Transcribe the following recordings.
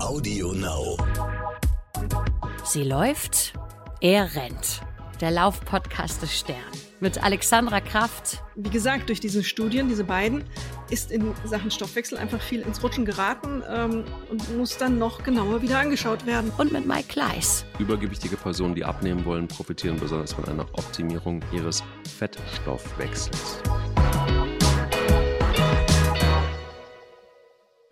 Audio Now. Sie läuft, er rennt. Der Laufpodcast des Stern. Mit Alexandra Kraft. Wie gesagt, durch diese Studien, diese beiden, ist in Sachen Stoffwechsel einfach viel ins Rutschen geraten ähm, und muss dann noch genauer wieder angeschaut werden. Und mit Mike Kleiss. Übergewichtige Personen, die abnehmen wollen, profitieren besonders von einer Optimierung ihres Fettstoffwechsels.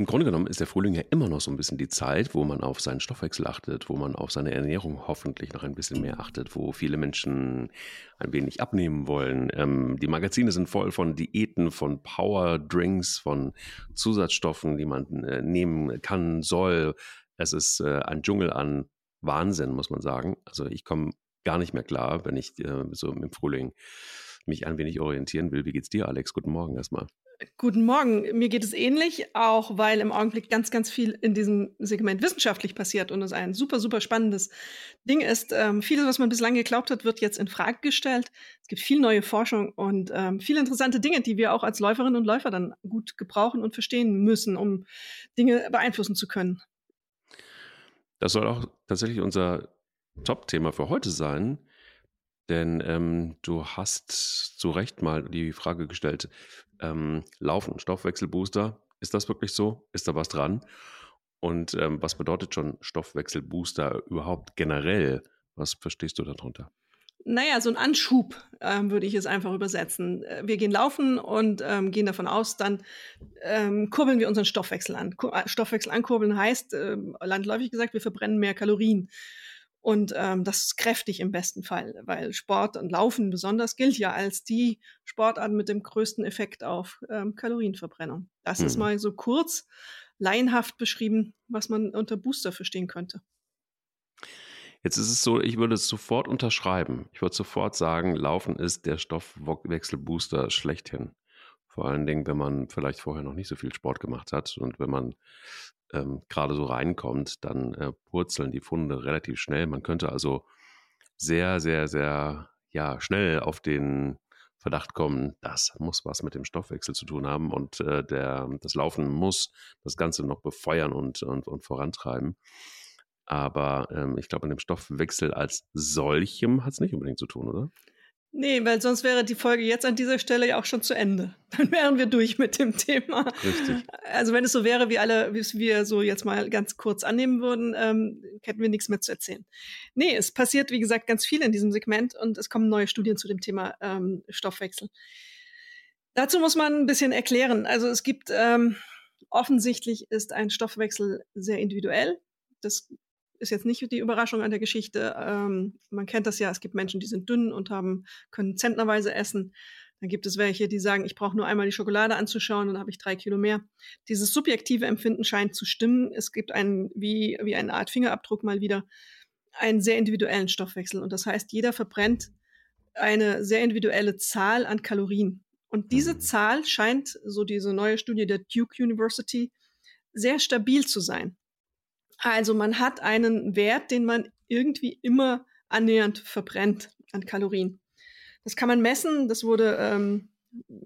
Im Grunde genommen ist der Frühling ja immer noch so ein bisschen die Zeit, wo man auf seinen Stoffwechsel achtet, wo man auf seine Ernährung hoffentlich noch ein bisschen mehr achtet, wo viele Menschen ein wenig abnehmen wollen. Ähm, die Magazine sind voll von Diäten, von Powerdrinks, von Zusatzstoffen, die man äh, nehmen kann, soll. Es ist äh, ein Dschungel an Wahnsinn, muss man sagen. Also ich komme gar nicht mehr klar, wenn ich äh, so im Frühling mich ein wenig orientieren will. Wie geht's dir, Alex? Guten Morgen erstmal. Guten Morgen. Mir geht es ähnlich, auch weil im Augenblick ganz, ganz viel in diesem Segment wissenschaftlich passiert und es ein super, super spannendes Ding ist. Ähm, vieles, was man bislang geglaubt hat, wird jetzt in Frage gestellt. Es gibt viel neue Forschung und ähm, viele interessante Dinge, die wir auch als Läuferinnen und Läufer dann gut gebrauchen und verstehen müssen, um Dinge beeinflussen zu können. Das soll auch tatsächlich unser Top-Thema für heute sein. Denn ähm, du hast zu Recht mal die Frage gestellt, ähm, Laufen, Stoffwechselbooster, ist das wirklich so? Ist da was dran? Und ähm, was bedeutet schon Stoffwechselbooster überhaupt generell? Was verstehst du darunter? Naja, so ein Anschub ähm, würde ich es einfach übersetzen. Äh, wir gehen laufen und ähm, gehen davon aus, dann ähm, kurbeln wir unseren Stoffwechsel an. Äh, Stoffwechsel ankurbeln heißt, äh, landläufig gesagt, wir verbrennen mehr Kalorien. Und ähm, das ist kräftig im besten Fall, weil Sport und Laufen besonders gilt ja als die Sportart mit dem größten Effekt auf ähm, Kalorienverbrennung. Das hm. ist mal so kurz, laienhaft beschrieben, was man unter Booster verstehen könnte. Jetzt ist es so, ich würde es sofort unterschreiben. Ich würde sofort sagen, Laufen ist der Stoffwechselbooster schlechthin. Vor allen Dingen, wenn man vielleicht vorher noch nicht so viel Sport gemacht hat und wenn man ähm, gerade so reinkommt, dann äh, purzeln die Funde relativ schnell. Man könnte also sehr, sehr, sehr ja, schnell auf den Verdacht kommen, das muss was mit dem Stoffwechsel zu tun haben und äh, der, das Laufen muss das Ganze noch befeuern und, und, und vorantreiben. Aber ähm, ich glaube, an dem Stoffwechsel als solchem hat es nicht unbedingt zu tun, oder? Nee, weil sonst wäre die Folge jetzt an dieser Stelle ja auch schon zu Ende. Dann wären wir durch mit dem Thema. Richtig. Also wenn es so wäre, wie alle, wie wir so jetzt mal ganz kurz annehmen würden, ähm, hätten wir nichts mehr zu erzählen. Nee, es passiert, wie gesagt, ganz viel in diesem Segment und es kommen neue Studien zu dem Thema ähm, Stoffwechsel. Dazu muss man ein bisschen erklären. Also es gibt ähm, offensichtlich ist ein Stoffwechsel sehr individuell. Das ist jetzt nicht die Überraschung an der Geschichte. Ähm, man kennt das ja, es gibt Menschen, die sind dünn und haben, können zentnerweise essen. Dann gibt es welche, die sagen, ich brauche nur einmal die Schokolade anzuschauen, dann habe ich drei Kilo mehr. Dieses subjektive Empfinden scheint zu stimmen. Es gibt einen, wie, wie eine Art Fingerabdruck mal wieder, einen sehr individuellen Stoffwechsel. Und das heißt, jeder verbrennt eine sehr individuelle Zahl an Kalorien. Und diese mhm. Zahl scheint, so diese neue Studie der Duke University, sehr stabil zu sein. Also man hat einen Wert, den man irgendwie immer annähernd verbrennt an Kalorien. Das kann man messen. Das wurde ähm,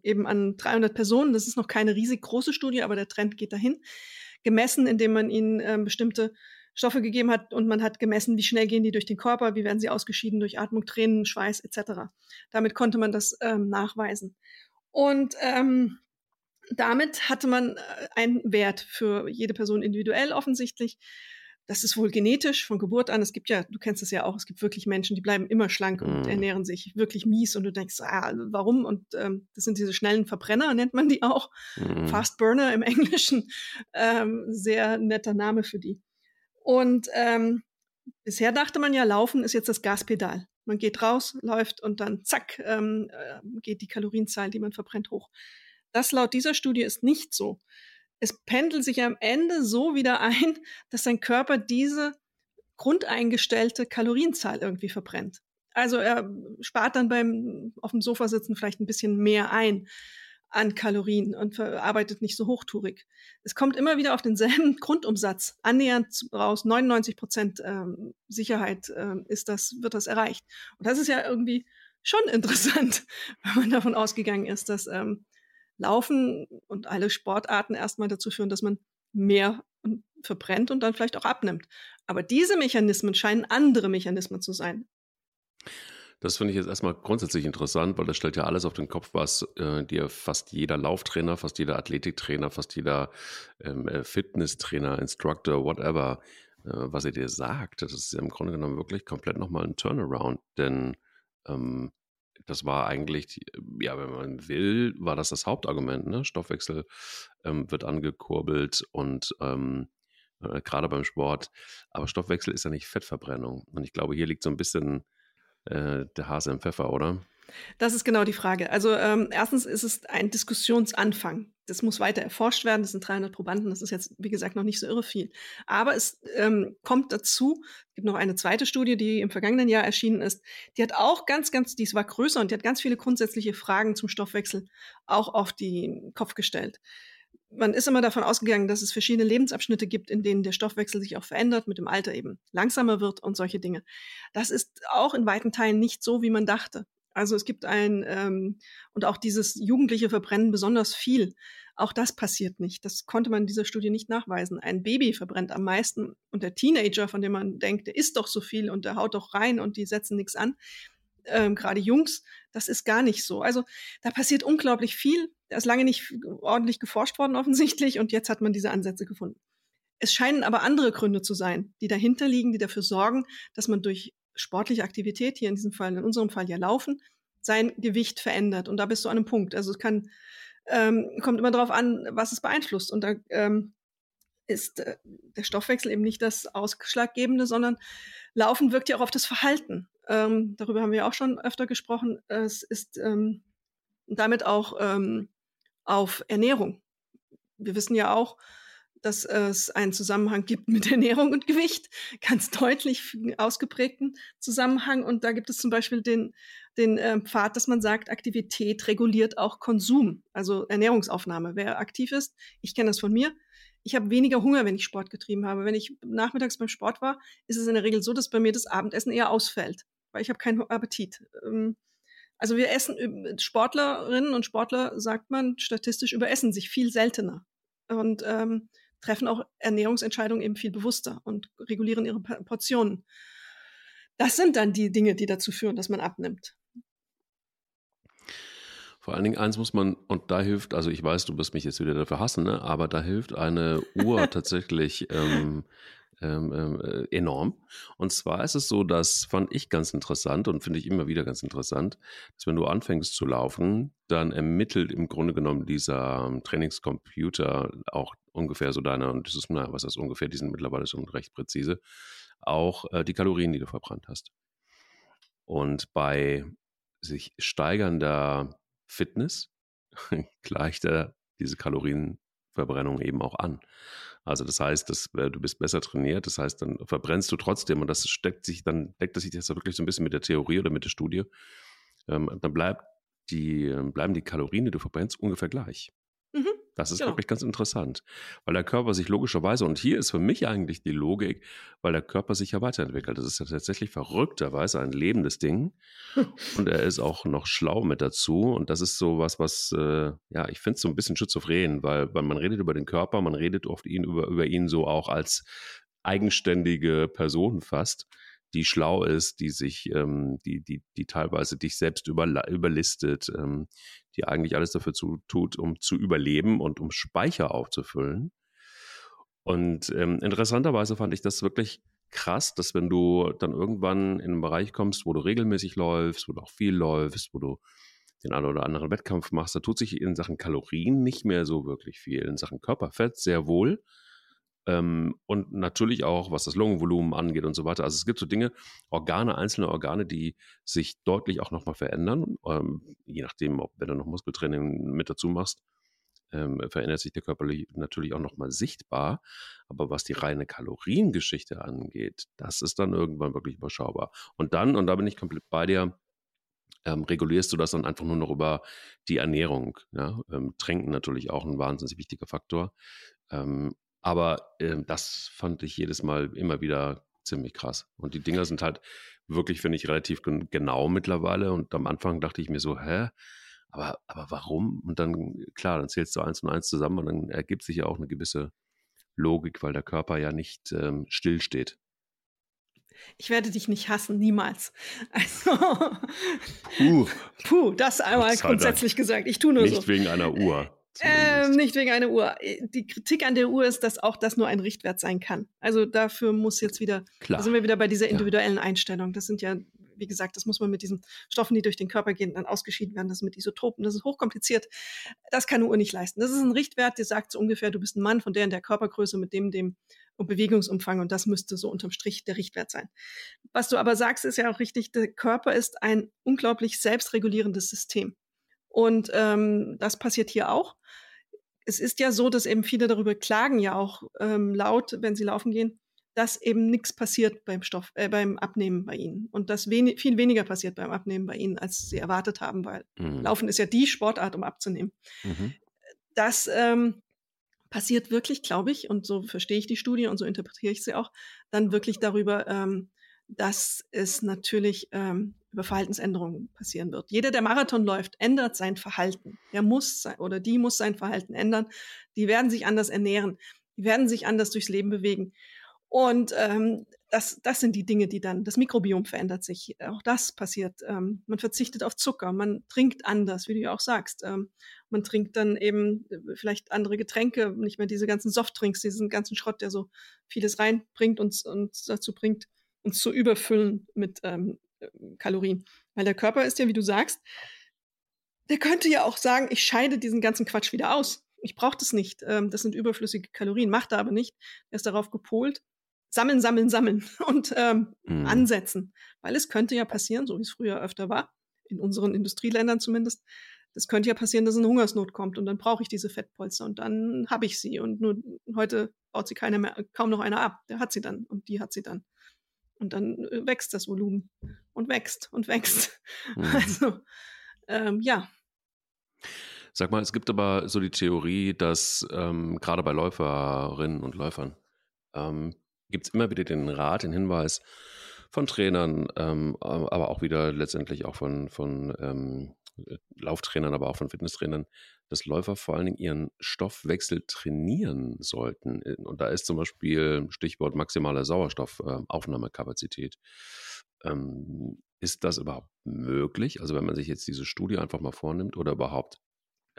eben an 300 Personen. Das ist noch keine riesig große Studie, aber der Trend geht dahin. Gemessen, indem man ihnen ähm, bestimmte Stoffe gegeben hat und man hat gemessen, wie schnell gehen die durch den Körper, wie werden sie ausgeschieden durch Atmung, Tränen, Schweiß etc. Damit konnte man das ähm, nachweisen. Und ähm, damit hatte man äh, einen Wert für jede Person individuell offensichtlich. Das ist wohl genetisch von Geburt an. Es gibt ja, du kennst es ja auch, es gibt wirklich Menschen, die bleiben immer schlank und mm. ernähren sich wirklich mies und du denkst, ah, warum? Und ähm, das sind diese schnellen Verbrenner, nennt man die auch. Mm. Fast Burner im Englischen. Ähm, sehr netter Name für die. Und ähm, bisher dachte man ja, Laufen ist jetzt das Gaspedal. Man geht raus, läuft und dann zack, ähm, äh, geht die Kalorienzahl, die man verbrennt, hoch. Das laut dieser Studie ist nicht so. Es pendelt sich am Ende so wieder ein, dass dein Körper diese grundeingestellte Kalorienzahl irgendwie verbrennt. Also er spart dann beim auf dem Sofa sitzen vielleicht ein bisschen mehr ein an Kalorien und verarbeitet nicht so hochtourig. Es kommt immer wieder auf denselben Grundumsatz. Annähernd raus, 99 Prozent ähm, Sicherheit ähm, ist das, wird das erreicht. Und das ist ja irgendwie schon interessant, wenn man davon ausgegangen ist, dass ähm, Laufen und alle Sportarten erstmal dazu führen, dass man mehr verbrennt und dann vielleicht auch abnimmt. Aber diese Mechanismen scheinen andere Mechanismen zu sein. Das finde ich jetzt erstmal grundsätzlich interessant, weil das stellt ja alles auf den Kopf, was äh, dir fast jeder Lauftrainer, fast jeder Athletiktrainer, fast jeder ähm, äh, Fitnesstrainer, Instructor, whatever, äh, was er dir sagt. Das ist im Grunde genommen wirklich komplett nochmal ein Turnaround, denn ähm, das war eigentlich, ja, wenn man will, war das das Hauptargument. Ne? Stoffwechsel ähm, wird angekurbelt und ähm, äh, gerade beim Sport. Aber Stoffwechsel ist ja nicht Fettverbrennung. Und ich glaube, hier liegt so ein bisschen äh, der Hase im Pfeffer, oder? Das ist genau die Frage. Also ähm, erstens ist es ein Diskussionsanfang. Das muss weiter erforscht werden. Das sind 300 Probanden. Das ist jetzt, wie gesagt, noch nicht so irre viel. Aber es ähm, kommt dazu, es gibt noch eine zweite Studie, die im vergangenen Jahr erschienen ist. Die hat auch ganz, ganz, die war größer und die hat ganz viele grundsätzliche Fragen zum Stoffwechsel auch auf den Kopf gestellt man ist immer davon ausgegangen, dass es verschiedene Lebensabschnitte gibt, in denen der Stoffwechsel sich auch verändert, mit dem Alter eben langsamer wird und solche Dinge. Das ist auch in weiten Teilen nicht so, wie man dachte. Also es gibt ein, ähm, und auch dieses jugendliche Verbrennen besonders viel. Auch das passiert nicht. Das konnte man in dieser Studie nicht nachweisen. Ein Baby verbrennt am meisten und der Teenager, von dem man denkt, der isst doch so viel und der haut doch rein und die setzen nichts an, ähm, gerade Jungs, das ist gar nicht so. Also da passiert unglaublich viel. Da ist lange nicht ordentlich geforscht worden offensichtlich und jetzt hat man diese Ansätze gefunden. Es scheinen aber andere Gründe zu sein, die dahinter liegen, die dafür sorgen, dass man durch sportliche Aktivität, hier in diesem Fall, in unserem Fall ja Laufen, sein Gewicht verändert. Und da bist du an einem Punkt. Also es kann, ähm, kommt immer darauf an, was es beeinflusst. Und da ähm, ist äh, der Stoffwechsel eben nicht das Ausschlaggebende, sondern Laufen wirkt ja auch auf das Verhalten. Ähm, darüber haben wir auch schon öfter gesprochen. Es ist ähm, damit auch ähm, auf Ernährung. Wir wissen ja auch, dass es einen Zusammenhang gibt mit Ernährung und Gewicht, ganz deutlich ausgeprägten Zusammenhang. Und da gibt es zum Beispiel den, den äh, Pfad, dass man sagt, Aktivität reguliert auch Konsum, also Ernährungsaufnahme. Wer aktiv ist, ich kenne das von mir, ich habe weniger Hunger, wenn ich Sport getrieben habe. Wenn ich nachmittags beim Sport war, ist es in der Regel so, dass bei mir das Abendessen eher ausfällt weil ich habe keinen Appetit. Ähm, also wir essen, Sportlerinnen und Sportler, sagt man, statistisch überessen sich viel seltener und ähm, treffen auch Ernährungsentscheidungen eben viel bewusster und regulieren ihre Portionen. Das sind dann die Dinge, die dazu führen, dass man abnimmt. Vor allen Dingen eins muss man, und da hilft, also ich weiß, du wirst mich jetzt wieder dafür hassen, ne? aber da hilft eine Uhr tatsächlich ähm, ähm, ähm, äh, enorm. Und zwar ist es so, das fand ich ganz interessant und finde ich immer wieder ganz interessant, dass wenn du anfängst zu laufen, dann ermittelt im Grunde genommen dieser ähm, Trainingscomputer auch ungefähr so deine, und das ist, na, was ist ungefähr, die sind mittlerweile schon recht präzise, auch äh, die Kalorien, die du verbrannt hast. Und bei sich steigernder Fitness gleicht er diese Kalorienverbrennung eben auch an. Also das heißt, dass, äh, du bist besser trainiert, das heißt, dann verbrennst du trotzdem und das steckt sich, dann deckt das sich jetzt wirklich so ein bisschen mit der Theorie oder mit der Studie. Ähm, dann bleibt die, ähm, bleiben die Kalorien, die du verbrennst, ungefähr gleich. Das ist genau. wirklich ganz interessant, weil der Körper sich logischerweise, und hier ist für mich eigentlich die Logik, weil der Körper sich ja weiterentwickelt. Das ist ja tatsächlich verrückterweise ein lebendes Ding. und er ist auch noch schlau mit dazu. Und das ist so was, was, äh, ja, ich finde es so ein bisschen schizophren, weil, weil man redet über den Körper, man redet oft ihn über, über ihn so auch als eigenständige Person fast die schlau ist, die sich, ähm, die, die, die teilweise dich selbst über, überlistet, ähm, die eigentlich alles dafür zu, tut, um zu überleben und um Speicher aufzufüllen. Und ähm, interessanterweise fand ich das wirklich krass, dass wenn du dann irgendwann in einen Bereich kommst, wo du regelmäßig läufst, wo du auch viel läufst, wo du den einen oder anderen Wettkampf machst, da tut sich in Sachen Kalorien nicht mehr so wirklich viel. In Sachen Körperfett sehr wohl, ähm, und natürlich auch, was das Lungenvolumen angeht und so weiter. Also es gibt so Dinge, Organe, einzelne Organe, die sich deutlich auch nochmal verändern. Ähm, je nachdem, ob wenn du noch Muskeltraining mit dazu machst, ähm, verändert sich der Körper natürlich auch nochmal sichtbar. Aber was die reine Kaloriengeschichte angeht, das ist dann irgendwann wirklich überschaubar. Und dann, und da bin ich komplett bei dir, ähm, regulierst du das dann einfach nur noch über die Ernährung. Ja? Ähm, Tränken natürlich auch ein wahnsinnig wichtiger Faktor. Ähm, aber äh, das fand ich jedes Mal immer wieder ziemlich krass. Und die Dinger sind halt wirklich, finde ich, relativ genau mittlerweile. Und am Anfang dachte ich mir so, hä? Aber, aber warum? Und dann, klar, dann zählst du eins und eins zusammen und dann ergibt sich ja auch eine gewisse Logik, weil der Körper ja nicht ähm, stillsteht. Ich werde dich nicht hassen, niemals. Also, Puh. puh, das einmal grundsätzlich gesagt. Ich tue nur nicht so. wegen einer Uhr. Ähm, nicht wegen einer Uhr. Die Kritik an der Uhr ist, dass auch das nur ein Richtwert sein kann. Also dafür muss jetzt wieder, Klar. da sind wir wieder bei dieser individuellen ja. Einstellung. Das sind ja, wie gesagt, das muss man mit diesen Stoffen, die durch den Körper gehen, dann ausgeschieden werden. Das ist mit Isotopen, das ist hochkompliziert. Das kann eine Uhr nicht leisten. Das ist ein Richtwert, der sagt so ungefähr, du bist ein Mann von der in der Körpergröße mit dem, dem und Bewegungsumfang und das müsste so unterm Strich der Richtwert sein. Was du aber sagst, ist ja auch richtig, der Körper ist ein unglaublich selbstregulierendes System. Und ähm, das passiert hier auch. Es ist ja so, dass eben viele darüber klagen, ja auch ähm, laut, wenn sie laufen gehen, dass eben nichts passiert beim Stoff, äh, beim Abnehmen bei ihnen und dass wenig, viel weniger passiert beim Abnehmen bei ihnen, als sie erwartet haben, weil mhm. Laufen ist ja die Sportart, um abzunehmen. Mhm. Das ähm, passiert wirklich, glaube ich, und so verstehe ich die Studie und so interpretiere ich sie auch, dann wirklich darüber, ähm, dass es natürlich ähm, über Verhaltensänderungen passieren wird. Jeder, der Marathon läuft, ändert sein Verhalten. Der muss sein, oder die muss sein Verhalten ändern. Die werden sich anders ernähren. Die werden sich anders durchs Leben bewegen. Und ähm, das, das sind die Dinge, die dann, das Mikrobiom verändert sich. Auch das passiert. Ähm, man verzichtet auf Zucker, man trinkt anders, wie du ja auch sagst. Ähm, man trinkt dann eben äh, vielleicht andere Getränke, nicht mehr diese ganzen Softdrinks, diesen ganzen Schrott, der so vieles reinbringt und uns dazu bringt, uns zu überfüllen mit ähm, Kalorien. Weil der Körper ist ja, wie du sagst, der könnte ja auch sagen, ich scheide diesen ganzen Quatsch wieder aus. Ich brauche das nicht. Ähm, das sind überflüssige Kalorien. Macht er aber nicht. Er ist darauf gepolt, sammeln, sammeln, sammeln und ähm, mhm. ansetzen. Weil es könnte ja passieren, so wie es früher öfter war, in unseren Industrieländern zumindest, das könnte ja passieren, dass eine Hungersnot kommt und dann brauche ich diese Fettpolster und dann habe ich sie. Und nur heute baut sie keiner mehr, kaum noch einer ab. Der hat sie dann und die hat sie dann. Und dann äh, wächst das Volumen und wächst und wächst. Mhm. Also, ähm, ja. Sag mal, es gibt aber so die Theorie, dass ähm, gerade bei Läuferinnen und Läufern ähm, gibt es immer wieder den Rat, den Hinweis von Trainern, ähm, aber auch wieder letztendlich auch von, von ähm, Lauftrainern, aber auch von Fitnesstrainern, dass Läufer vor allen Dingen ihren Stoffwechsel trainieren sollten. Und da ist zum Beispiel Stichwort maximale Sauerstoffaufnahmekapazität. Ähm, ist das überhaupt möglich? Also wenn man sich jetzt diese Studie einfach mal vornimmt oder überhaupt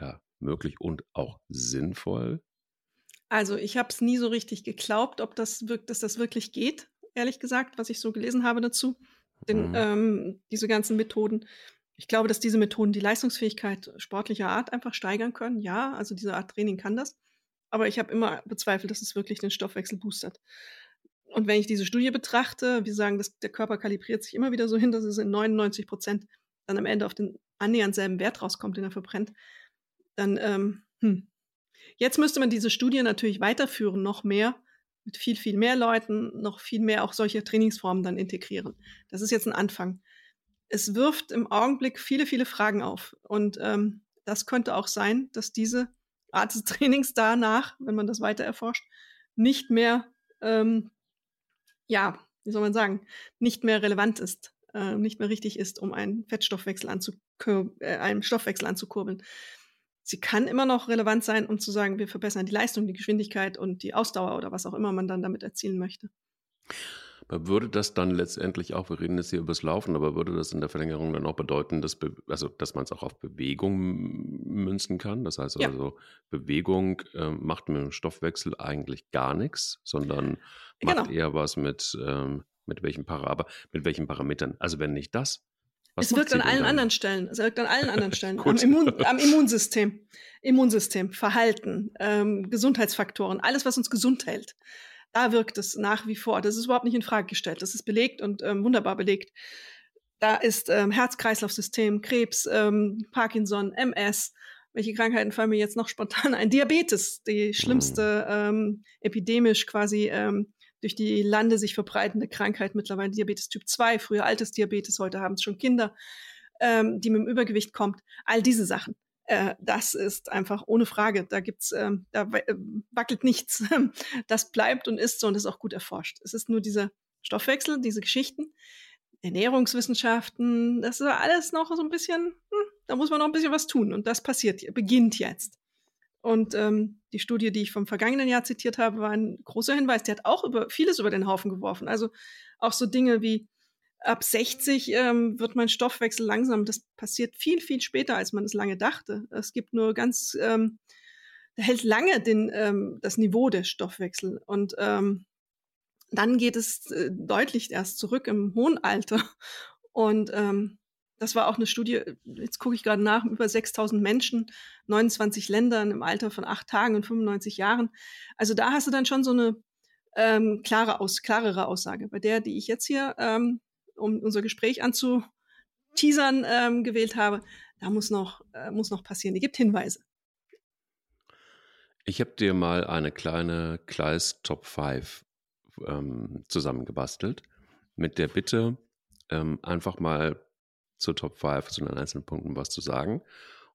ja, möglich und auch sinnvoll? Also ich habe es nie so richtig geglaubt, ob das wirkt, dass das wirklich geht, ehrlich gesagt, was ich so gelesen habe dazu. Denn mhm. ähm, diese ganzen Methoden. Ich glaube, dass diese Methoden die Leistungsfähigkeit sportlicher Art einfach steigern können. Ja, also diese Art Training kann das. Aber ich habe immer bezweifelt, dass es wirklich den Stoffwechsel boostert. Und wenn ich diese Studie betrachte, wir sagen, dass der Körper kalibriert sich immer wieder so hin, dass es in 99 Prozent dann am Ende auf den annähernd selben Wert rauskommt, den er verbrennt, dann, ähm, hm, Jetzt müsste man diese Studie natürlich weiterführen, noch mehr, mit viel, viel mehr Leuten, noch viel mehr auch solche Trainingsformen dann integrieren. Das ist jetzt ein Anfang. Es wirft im Augenblick viele, viele Fragen auf. Und ähm, das könnte auch sein, dass diese Art des Trainings danach, wenn man das weiter erforscht, nicht mehr, ähm, ja, wie soll man sagen, nicht mehr relevant ist, äh, nicht mehr richtig ist, um einen Fettstoffwechsel äh, einen Stoffwechsel anzukurbeln sie kann immer noch relevant sein, um zu sagen, wir verbessern die Leistung, die Geschwindigkeit und die Ausdauer oder was auch immer man dann damit erzielen möchte. Würde das dann letztendlich auch, wir reden jetzt hier über das Laufen, aber würde das in der Verlängerung dann auch bedeuten, dass, also, dass man es auch auf Bewegung münzen kann? Das heißt also, Bewegung äh, macht mit dem Stoffwechsel eigentlich gar nichts, sondern macht genau. eher was mit, ähm, mit welchen Para aber mit welchen Parametern? Also wenn nicht das, was es wirkt an allen dann? anderen Stellen. Es wirkt an allen anderen Stellen. am, Immun, am, Immunsystem. Immunsystem, Verhalten, ähm, Gesundheitsfaktoren, alles, was uns gesund hält. Da wirkt es nach wie vor. Das ist überhaupt nicht in Frage gestellt. Das ist belegt und ähm, wunderbar belegt. Da ist ähm, Herz-Kreislauf-System, Krebs, ähm, Parkinson, MS. Welche Krankheiten fallen mir jetzt noch spontan ein? Diabetes, die schlimmste ähm, epidemisch quasi ähm, durch die Lande sich verbreitende Krankheit, mittlerweile Diabetes Typ 2, früher altes Diabetes, heute haben es schon Kinder, ähm, die mit dem Übergewicht kommt. All diese Sachen. Äh, das ist einfach ohne Frage. Da gibt's, ähm, da äh, wackelt nichts. Das bleibt und ist so und ist auch gut erforscht. Es ist nur dieser Stoffwechsel, diese Geschichten, Ernährungswissenschaften, das ist alles noch so ein bisschen, hm, da muss man noch ein bisschen was tun. Und das passiert, beginnt jetzt. Und ähm, die Studie, die ich vom vergangenen Jahr zitiert habe, war ein großer Hinweis. Die hat auch über vieles über den Haufen geworfen. Also auch so Dinge wie ab 60 ähm, wird mein Stoffwechsel langsam. Das passiert viel, viel später, als man es lange dachte. Es gibt nur ganz, ähm, hält lange den, ähm, das Niveau der Stoffwechsel. Und ähm, dann geht es äh, deutlich erst zurück im hohen Alter. Und ähm, das war auch eine Studie, jetzt gucke ich gerade nach, über 6000 Menschen, 29 Ländern im Alter von acht Tagen und 95 Jahren. Also da hast du dann schon so eine ähm, klare aus, klarere Aussage. Bei der, die ich jetzt hier, ähm, um unser Gespräch anzuteasern, ähm, gewählt habe, da muss noch, äh, muss noch passieren. Die gibt Hinweise. Ich habe dir mal eine kleine Kleis Top 5 ähm, zusammengebastelt mit der Bitte, ähm, einfach mal zur Top 5 zu den einzelnen Punkten was zu sagen.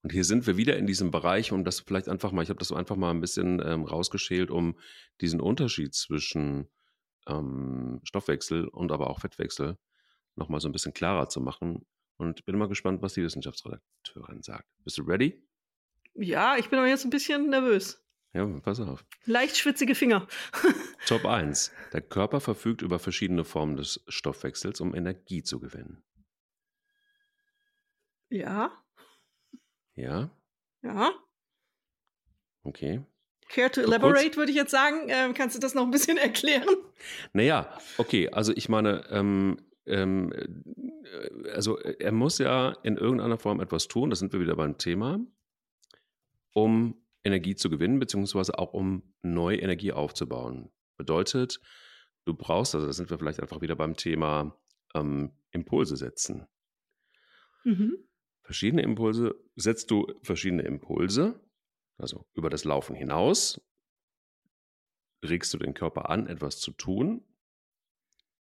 Und hier sind wir wieder in diesem Bereich, um das vielleicht einfach mal, ich habe das einfach mal ein bisschen ähm, rausgeschält, um diesen Unterschied zwischen ähm, Stoffwechsel und aber auch Fettwechsel nochmal so ein bisschen klarer zu machen. Und bin mal gespannt, was die Wissenschaftsredakteurin sagt. Bist du ready? Ja, ich bin aber jetzt ein bisschen nervös. Ja, pass auf. Leicht schwitzige Finger. Top 1. Der Körper verfügt über verschiedene Formen des Stoffwechsels, um Energie zu gewinnen. Ja. Ja? Ja. Okay. Care to elaborate, würde ich jetzt sagen. Ähm, kannst du das noch ein bisschen erklären? Naja, okay, also ich meine, ähm, ähm, äh, also er muss ja in irgendeiner Form etwas tun, da sind wir wieder beim Thema, um Energie zu gewinnen, beziehungsweise auch um neue Energie aufzubauen. Bedeutet, du brauchst, also da sind wir vielleicht einfach wieder beim Thema ähm, Impulse setzen. Mhm verschiedene Impulse, setzt du verschiedene Impulse, also über das Laufen hinaus, regst du den Körper an, etwas zu tun,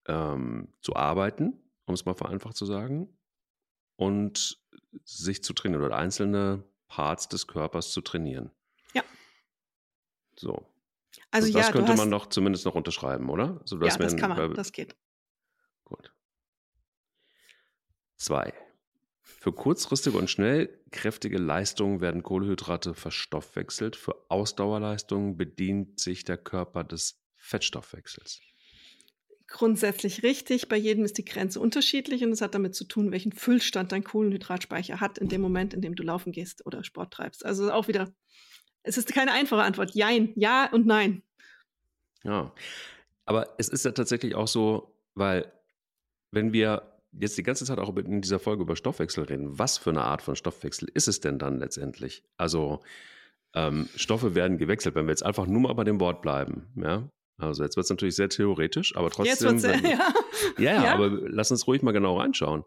ähm, zu arbeiten, um es mal vereinfacht zu sagen, und sich zu trainieren oder einzelne Parts des Körpers zu trainieren. Ja. So. Also, also das ja, könnte man doch zumindest noch unterschreiben, oder? Also, ja, das kann man, das geht. Gut. Zwei. Für kurzfristige und schnell kräftige Leistungen werden Kohlenhydrate verstoffwechselt. Für Ausdauerleistungen bedient sich der Körper des Fettstoffwechsels. Grundsätzlich richtig. Bei jedem ist die Grenze unterschiedlich und es hat damit zu tun, welchen Füllstand dein Kohlenhydratspeicher hat in dem Moment, in dem du laufen gehst oder Sport treibst. Also auch wieder, es ist keine einfache Antwort. Jein, ja und nein. Ja, aber es ist ja tatsächlich auch so, weil wenn wir jetzt die ganze Zeit auch in dieser Folge über Stoffwechsel reden. Was für eine Art von Stoffwechsel ist es denn dann letztendlich? Also ähm, Stoffe werden gewechselt, wenn wir jetzt einfach nur mal bei dem Wort bleiben. Ja? Also jetzt wird es natürlich sehr theoretisch, aber trotzdem. Jetzt wenn, ja. ja. ja, aber lass uns ruhig mal genau reinschauen.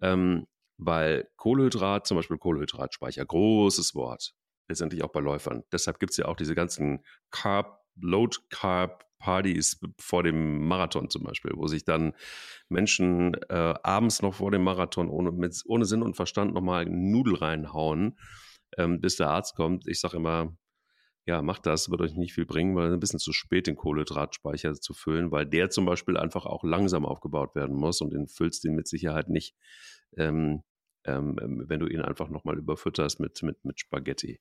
Ähm, weil Kohlenhydrat, zum Beispiel Kohlenhydratspeicher, großes Wort, letztendlich auch bei Läufern. Deshalb gibt es ja auch diese ganzen Carb, Load Carb Partys vor dem Marathon zum Beispiel, wo sich dann Menschen äh, abends noch vor dem Marathon ohne, mit, ohne Sinn und Verstand nochmal Nudel reinhauen, ähm, bis der Arzt kommt. Ich sage immer, ja, macht das, wird euch nicht viel bringen, weil es ein bisschen zu spät den Kohlenhydratspeicher zu füllen, weil der zum Beispiel einfach auch langsam aufgebaut werden muss und den füllst du mit Sicherheit nicht, ähm, ähm, wenn du ihn einfach nochmal überfütterst mit, mit, mit Spaghetti.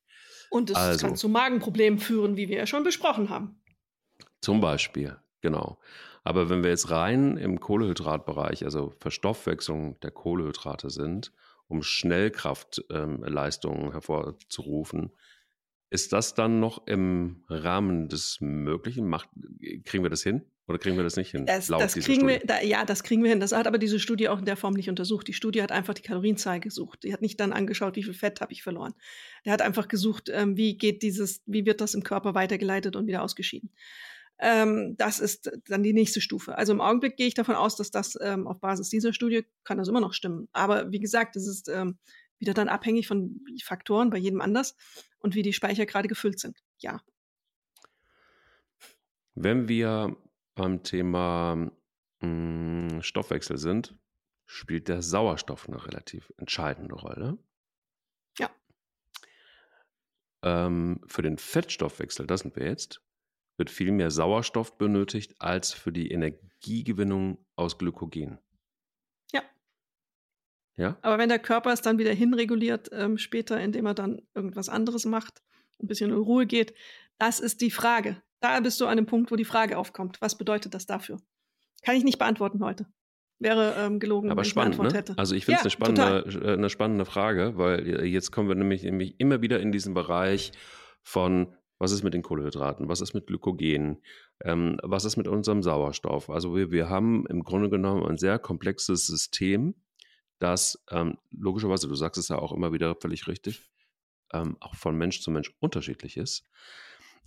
Und es also, kann zu Magenproblemen führen, wie wir ja schon besprochen haben. Zum Beispiel, genau. Aber wenn wir jetzt rein im Kohlehydratbereich, also Verstoffwechslung der Kohlehydrate sind, um Schnellkraftleistungen ähm, hervorzurufen, ist das dann noch im Rahmen des Möglichen? Macht, kriegen wir das hin oder kriegen wir das nicht hin? Das, das kriegen wir, da, ja, das kriegen wir hin. Das hat aber diese Studie auch in der Form nicht untersucht. Die Studie hat einfach die Kalorienzahl gesucht. Die hat nicht dann angeschaut, wie viel Fett habe ich verloren. Der hat einfach gesucht, ähm, wie geht dieses, wie wird das im Körper weitergeleitet und wieder ausgeschieden. Ähm, das ist dann die nächste Stufe. Also im Augenblick gehe ich davon aus, dass das ähm, auf Basis dieser Studie kann das immer noch stimmen. Aber wie gesagt, es ist ähm, wieder dann abhängig von Faktoren bei jedem anders und wie die Speicher gerade gefüllt sind. Ja. Wenn wir beim Thema mh, hm, Stoffwechsel sind, spielt der Sauerstoff eine relativ entscheidende Rolle. Ja. Ähm, für den Fettstoffwechsel, das sind wir jetzt, wird viel mehr Sauerstoff benötigt als für die Energiegewinnung aus Glykogen. Ja. Aber wenn der Körper es dann wieder hinreguliert, ähm, später, indem er dann irgendwas anderes macht, ein bisschen in Ruhe geht. Das ist die Frage. Da bist du an dem Punkt, wo die Frage aufkommt. Was bedeutet das dafür? Kann ich nicht beantworten heute. Wäre ähm, gelogen, Aber wenn spannend, ich eine Antwort ne? hätte. Also ich finde es Ja, eine, spannende, äh, eine spannende Frage, weil äh, jetzt kommen wir nämlich, nämlich immer wieder in diesen Bereich von, was ist mit den Kohlenhydraten, was ist mit Glykogen, ähm, was ist mit unserem Sauerstoff. Also wir, wir haben im Grunde genommen ein sehr komplexes System, das ähm, logischerweise, du sagst es ja auch immer wieder völlig richtig, ähm, auch von Mensch zu Mensch unterschiedlich ist.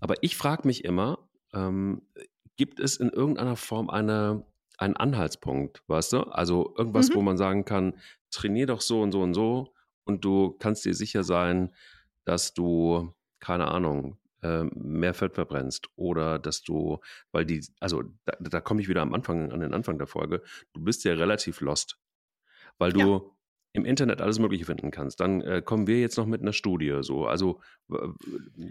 Aber ich frage mich immer, ähm, gibt es in irgendeiner Form eine, einen Anhaltspunkt, weißt du? Also irgendwas, Mhm. wo man sagen kann, trainier doch so und so und so und du kannst dir sicher sein, dass du, keine Ahnung, ähm, mehr Fett verbrennst oder dass du, weil die, also da, da komme ich wieder am Anfang, an den Anfang der Folge, du bist ja relativ lost, weil du Ja. im Internet alles Mögliche finden kannst. Dann äh, kommen wir jetzt noch mit einer Studie so. Also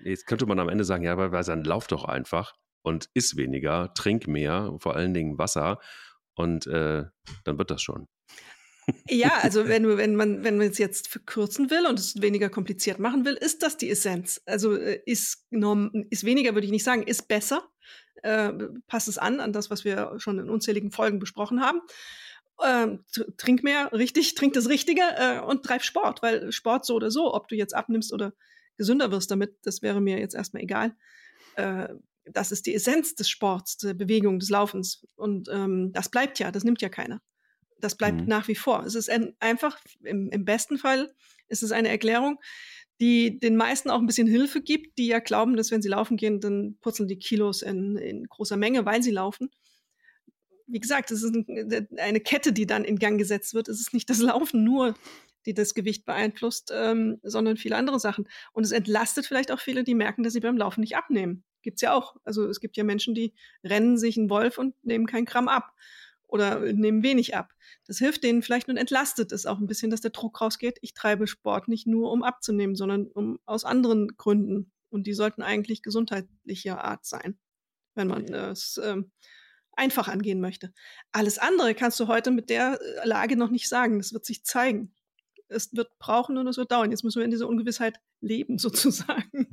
jetzt könnte man am Ende sagen, ja, aber dann lauf doch einfach und iss weniger, trink mehr, vor allen Dingen Wasser und äh, dann wird das schon. Ja, also wenn, wenn man wenn man es jetzt verkürzen will und es weniger kompliziert machen will, ist das die Essenz. Also äh, ist, ist weniger, würde ich nicht sagen, ist besser. Äh, passt es an, an das, was wir schon in unzähligen Folgen besprochen haben. Ähm, tr- trink mehr, richtig, trink das Richtige äh, und treib Sport, weil Sport so oder so, ob du jetzt abnimmst oder gesünder wirst damit, das wäre mir jetzt erstmal egal. Äh, das ist die Essenz des Sports, der Bewegung, des Laufens. Und ähm, das bleibt ja, das nimmt ja keiner. Das bleibt Mhm. nach wie vor. Es ist ein, einfach, im, im besten Fall ist es eine Erklärung, die den meisten auch ein bisschen Hilfe gibt, die ja glauben, dass wenn sie laufen gehen, dann purzeln die Kilos in, in großer Menge, weil sie laufen. Wie gesagt, es ist ein, eine Kette, die dann in Gang gesetzt wird. Es ist nicht das Laufen nur, die das Gewicht beeinflusst, ähm, sondern viele andere Sachen. Und es entlastet vielleicht auch viele, die merken, dass sie beim Laufen nicht abnehmen. Gibt's ja auch. Also es gibt ja Menschen, die rennen sich einen Wolf und nehmen kein Gramm ab oder nehmen wenig ab. Das hilft denen vielleicht und entlastet es auch ein bisschen, dass der Druck rausgeht. Ich treibe Sport nicht nur, um abzunehmen, sondern um aus anderen Gründen. Und die sollten eigentlich gesundheitlicher Art sein, wenn man es ähm, einfach angehen möchte. Alles andere kannst du heute mit der äh, Lage noch nicht sagen. Das wird sich zeigen. Es wird brauchen und es wird dauern. Jetzt müssen wir in dieser Ungewissheit leben, sozusagen.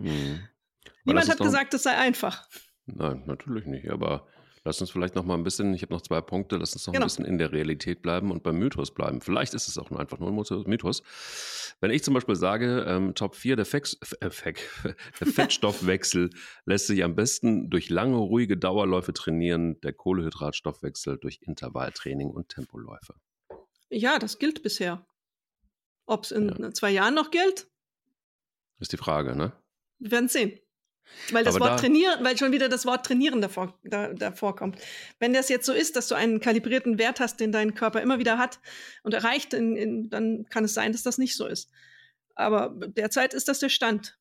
Das Niemand hat gesagt, es sei einfach. Nein, natürlich nicht. Aber lass uns vielleicht noch mal ein bisschen, ich habe noch zwei Punkte, lass uns noch Genau. ein bisschen in der Realität bleiben und beim Mythos bleiben. Vielleicht ist es auch nur einfach nur ein Mythos-. Wenn ich zum Beispiel sage, ähm, Top 4, der, Fex, äh, der Fettstoffwechsel lässt sich am besten durch lange, ruhige Dauerläufe trainieren, der Kohlehydratstoffwechsel durch Intervalltraining und Tempoläufe. Ja, das gilt bisher. Ob es in Ja. zwei Jahren noch gilt, Ist die Frage, ne? wir werden sehen. Weil das Aber Wort da- trainieren, weil schon wieder das Wort trainieren davor, da, davor kommt. Wenn das jetzt so ist, dass du einen kalibrierten Wert hast, den dein Körper immer wieder hat und erreicht, in, in, dann kann es sein, dass das nicht so ist. Aber derzeit ist das der Stand.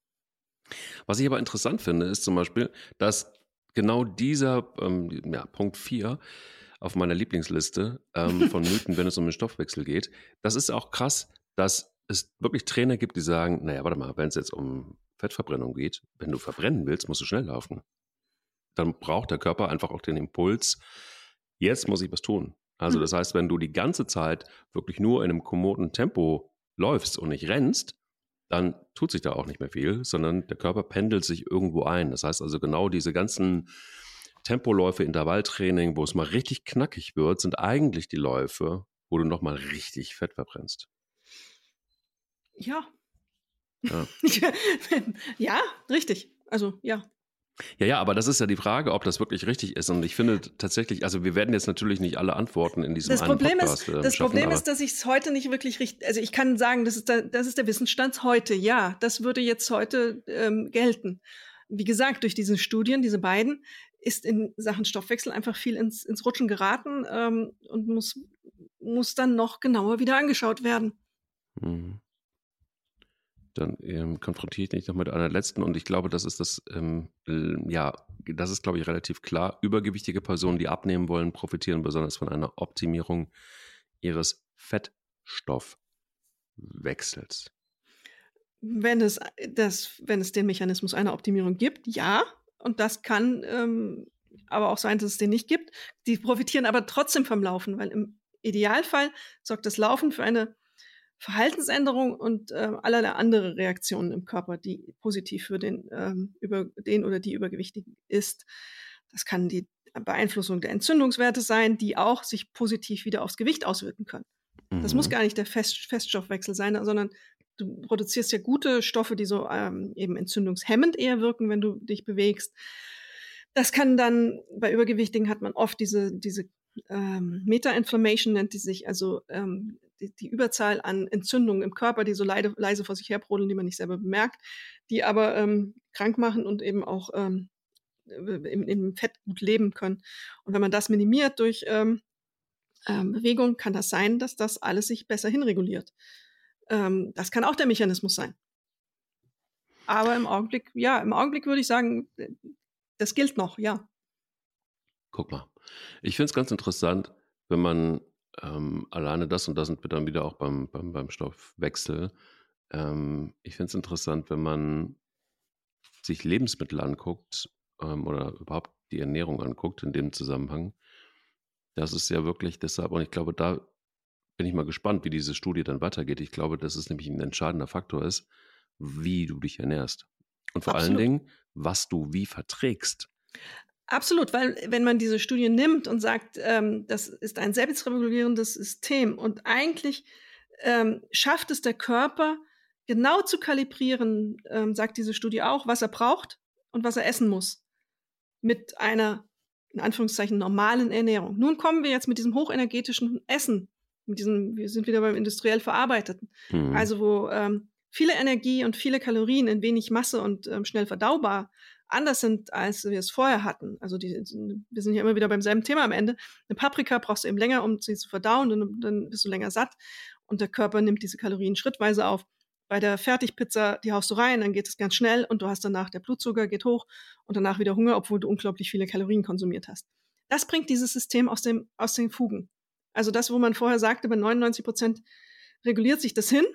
Was ich aber interessant finde, ist zum Beispiel, dass genau dieser ähm, ja, Punkt 4 auf meiner Lieblingsliste ähm, von Mythen, wenn es um den Stoffwechsel geht, das ist auch krass, dass es wirklich Trainer gibt, die sagen, naja, warte mal, wenn es jetzt um Fettverbrennung geht, wenn du verbrennen willst, musst du schnell laufen. Dann braucht der Körper einfach auch den Impuls, jetzt muss ich was tun. Also Mhm. das heißt, wenn du die ganze Zeit wirklich nur in einem kommoden Tempo läufst und nicht rennst, dann tut sich da auch nicht mehr viel, sondern der Körper pendelt sich irgendwo ein. Das heißt also genau diese ganzen Tempoläufe, Intervalltraining, wo es mal richtig knackig wird, sind eigentlich die Läufe, wo du nochmal richtig Fett verbrennst. Ja. Ja. ja, richtig. Also, ja. Ja, ja, aber das ist ja die Frage, ob das wirklich richtig ist. Und ich finde tatsächlich, also wir werden jetzt natürlich nicht alle Antworten in diesem Das einen Problem Podcast ist, äh, das schaffen, Problem ist, dass ich es heute nicht wirklich richtig, also ich kann sagen, das ist der, das ist der Wissensstand heute. Ja, das würde jetzt heute ähm, gelten. Wie gesagt, durch diese Studien, diese beiden, ist in Sachen Stoffwechsel einfach viel ins, ins Rutschen geraten ähm, und muss, muss dann noch genauer wieder angeschaut werden. Mhm. Dann ähm, konfrontiere ich dich noch mit einer letzten und ich glaube, das ist das, ähm, ja, das ist, glaube ich, relativ klar. Übergewichtige Personen, die abnehmen wollen, profitieren besonders von einer Optimierung ihres Fettstoffwechsels. Wenn es, das, wenn es den Mechanismus einer Optimierung gibt, ja. Und das kann ähm, aber auch sein, dass es den nicht gibt. Die profitieren aber trotzdem vom Laufen, weil im Idealfall sorgt das Laufen für eine Verhaltensänderung und äh, allerlei andere Reaktionen im Körper, die positiv für den, ähm, über, den oder die Übergewichtigen ist. Das kann die Beeinflussung der Entzündungswerte sein, die auch sich positiv wieder aufs Gewicht auswirken können. Mhm. Das muss mhm. gar nicht der Fest Feststoffwechsel sein, sondern du produzierst ja gute Stoffe, die so ähm, eben entzündungshemmend eher wirken, wenn du dich bewegst. Das kann dann, bei Übergewichtigen hat man oft diese, diese ähm, Meta-Inflammation nennt die sich, also ähm, die, die, Überzahl an Entzündungen im Körper, die so leide, leise vor sich herbrodeln, die man nicht selber bemerkt, die aber ähm, krank machen und eben auch ähm, im, im, Fett gut leben können. Und wenn man das minimiert durch ähm, ähm, Bewegung, kann das sein, dass das alles sich besser hinreguliert. Ähm, das kann auch der Mechanismus sein. Aber im Augenblick, ja, im Augenblick würde ich sagen, das gilt noch, ja. Guck mal. Ich finde es ganz interessant, wenn man ähm, alleine das, und da sind wir dann wieder auch beim, beim, beim Stoffwechsel, ähm, ich finde es interessant, wenn man sich Lebensmittel anguckt ähm, oder überhaupt die Ernährung anguckt in dem Zusammenhang. Das ist ja wirklich deshalb, und ich glaube, da bin ich mal gespannt, wie diese Studie dann weitergeht. Ich glaube, dass es nämlich ein entscheidender Faktor ist, wie du dich ernährst. Und vor Absolut. allen Dingen, was du wie verträgst. Absolut, weil wenn man diese Studie nimmt und sagt, ähm, das ist ein selbstregulierendes System und eigentlich ähm, schafft es der Körper, genau zu kalibrieren, ähm, sagt diese Studie auch, was er braucht und was er essen muss. Mit einer, in Anführungszeichen, normalen Ernährung. Nun kommen wir jetzt mit diesem hochenergetischen Essen, mit diesem, wir sind wieder beim industriell verarbeiteten. Mhm. Also wo ähm, viele Energie und viele Kalorien in wenig Masse und ähm, schnell verdaubar anders sind, als wir es vorher hatten. Also die, wir sind ja immer wieder beim selben Thema am Ende. Eine Paprika brauchst du eben länger, um sie zu verdauen, dann, dann bist du länger satt und der Körper nimmt diese Kalorien schrittweise auf. Bei der Fertigpizza, die haust du rein, dann geht es ganz schnell und du hast danach, der Blutzucker geht hoch und danach wieder Hunger, obwohl du unglaublich viele Kalorien konsumiert hast. Das bringt dieses System aus, dem, aus den Fugen. Also das, wo man vorher sagte, bei 99 Prozent reguliert sich das hin,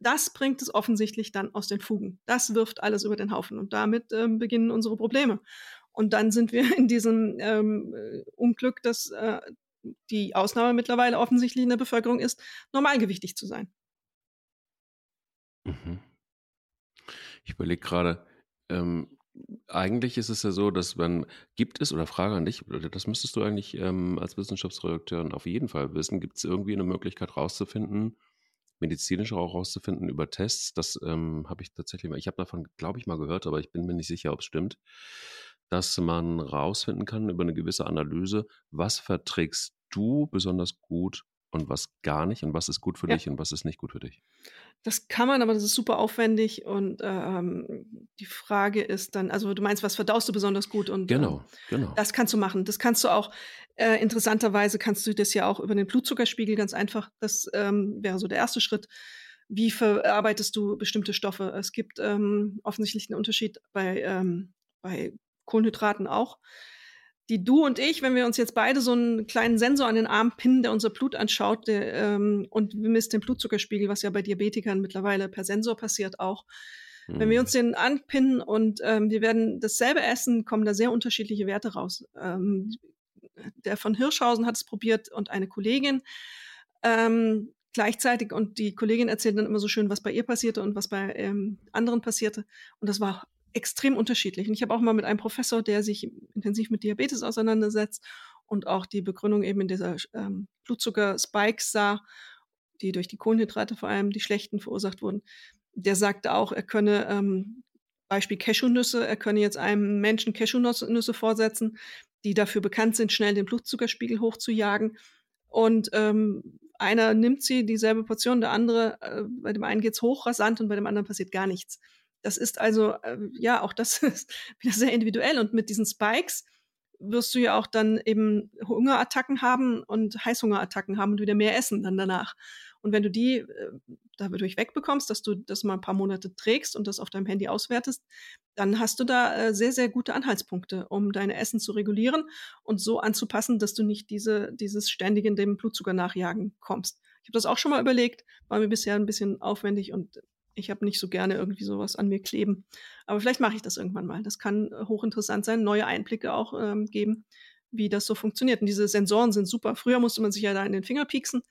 das bringt es offensichtlich dann aus den Fugen. Das wirft alles über den Haufen und damit ähm, beginnen unsere Probleme. Und dann sind wir in diesem ähm, äh, Unglück, dass äh, die Ausnahme mittlerweile offensichtlich in der Bevölkerung ist, normalgewichtig zu sein. Mhm. Ich überlege gerade, ähm, eigentlich ist es ja so, dass man, gibt es, oder Frage an dich, das müsstest du eigentlich ähm, als Wissenschaftsredakteur auf jeden Fall wissen, gibt es irgendwie eine Möglichkeit rauszufinden, medizinisch auch rauszufinden über Tests. Das ähm, habe ich tatsächlich mal, ich habe davon, glaube ich, mal gehört, aber ich bin mir nicht sicher, ob es stimmt, dass man rausfinden kann über eine gewisse Analyse, was verträgst du besonders gut und was gar nicht und was ist gut für ja. dich und was ist nicht gut für dich. Das kann man, aber das ist super aufwendig und ähm, die Frage ist dann, also du meinst, was verdaust du besonders gut und genau, ähm, genau. das kannst du machen. Das kannst du auch äh, interessanterweise kannst du das ja auch über den Blutzuckerspiegel ganz einfach. Das ähm, wäre so der erste Schritt. Wie verarbeitest du bestimmte Stoffe? Es gibt ähm, offensichtlich einen Unterschied bei, ähm, bei Kohlenhydraten auch die du und ich, wenn wir uns jetzt beide so einen kleinen Sensor an den Arm pinnen, der unser Blut anschaut der, ähm, und misst den Blutzuckerspiegel, was ja bei Diabetikern mittlerweile per Sensor passiert auch. Mhm. Wenn wir uns den anpinnen und ähm, wir werden dasselbe essen, kommen da sehr unterschiedliche Werte raus. Ähm, der von Hirschhausen hat es probiert und eine Kollegin. Ähm, gleichzeitig und die Kollegin erzählt dann immer so schön, was bei ihr passierte und was bei ähm, anderen passierte. Und das war extrem unterschiedlich. Und ich habe auch mal mit einem Professor, der sich intensiv mit Diabetes auseinandersetzt und auch die Begründung eben in dieser ähm, Blutzucker-Spikes sah, die durch die Kohlenhydrate vor allem die schlechten verursacht wurden. Der sagte auch, er könne ähm, Beispiel Cashewnüsse, er könne jetzt einem Menschen Cashewnüsse vorsetzen, die dafür bekannt sind, schnell den Blutzuckerspiegel hochzujagen. Und ähm, einer nimmt sie, dieselbe Portion, der andere, äh, bei dem einen geht's hoch rasant und bei dem anderen passiert gar nichts. Das ist also, äh, ja, auch das ist wieder sehr individuell. Und mit diesen Spikes wirst du ja auch dann eben Hungerattacken haben und Heißhungerattacken haben und wieder mehr essen dann danach. Und wenn du die äh, dadurch wegbekommst, dass du das mal ein paar Monate trägst und das auf deinem Handy auswertest, dann hast du da äh, sehr, sehr gute Anhaltspunkte, um deine Essen zu regulieren und so anzupassen, dass du nicht diese, dieses ständig in dem Blutzucker nachjagen kommst. Ich habe das auch schon mal überlegt, war mir bisher ein bisschen aufwendig und ich habe nicht so gerne irgendwie sowas an mir kleben. Aber vielleicht mache ich das irgendwann mal. Das kann äh, hochinteressant sein, neue Einblicke auch ähm, geben, wie das so funktioniert. Und diese Sensoren sind super. Früher musste man sich ja da in den Finger pieksen.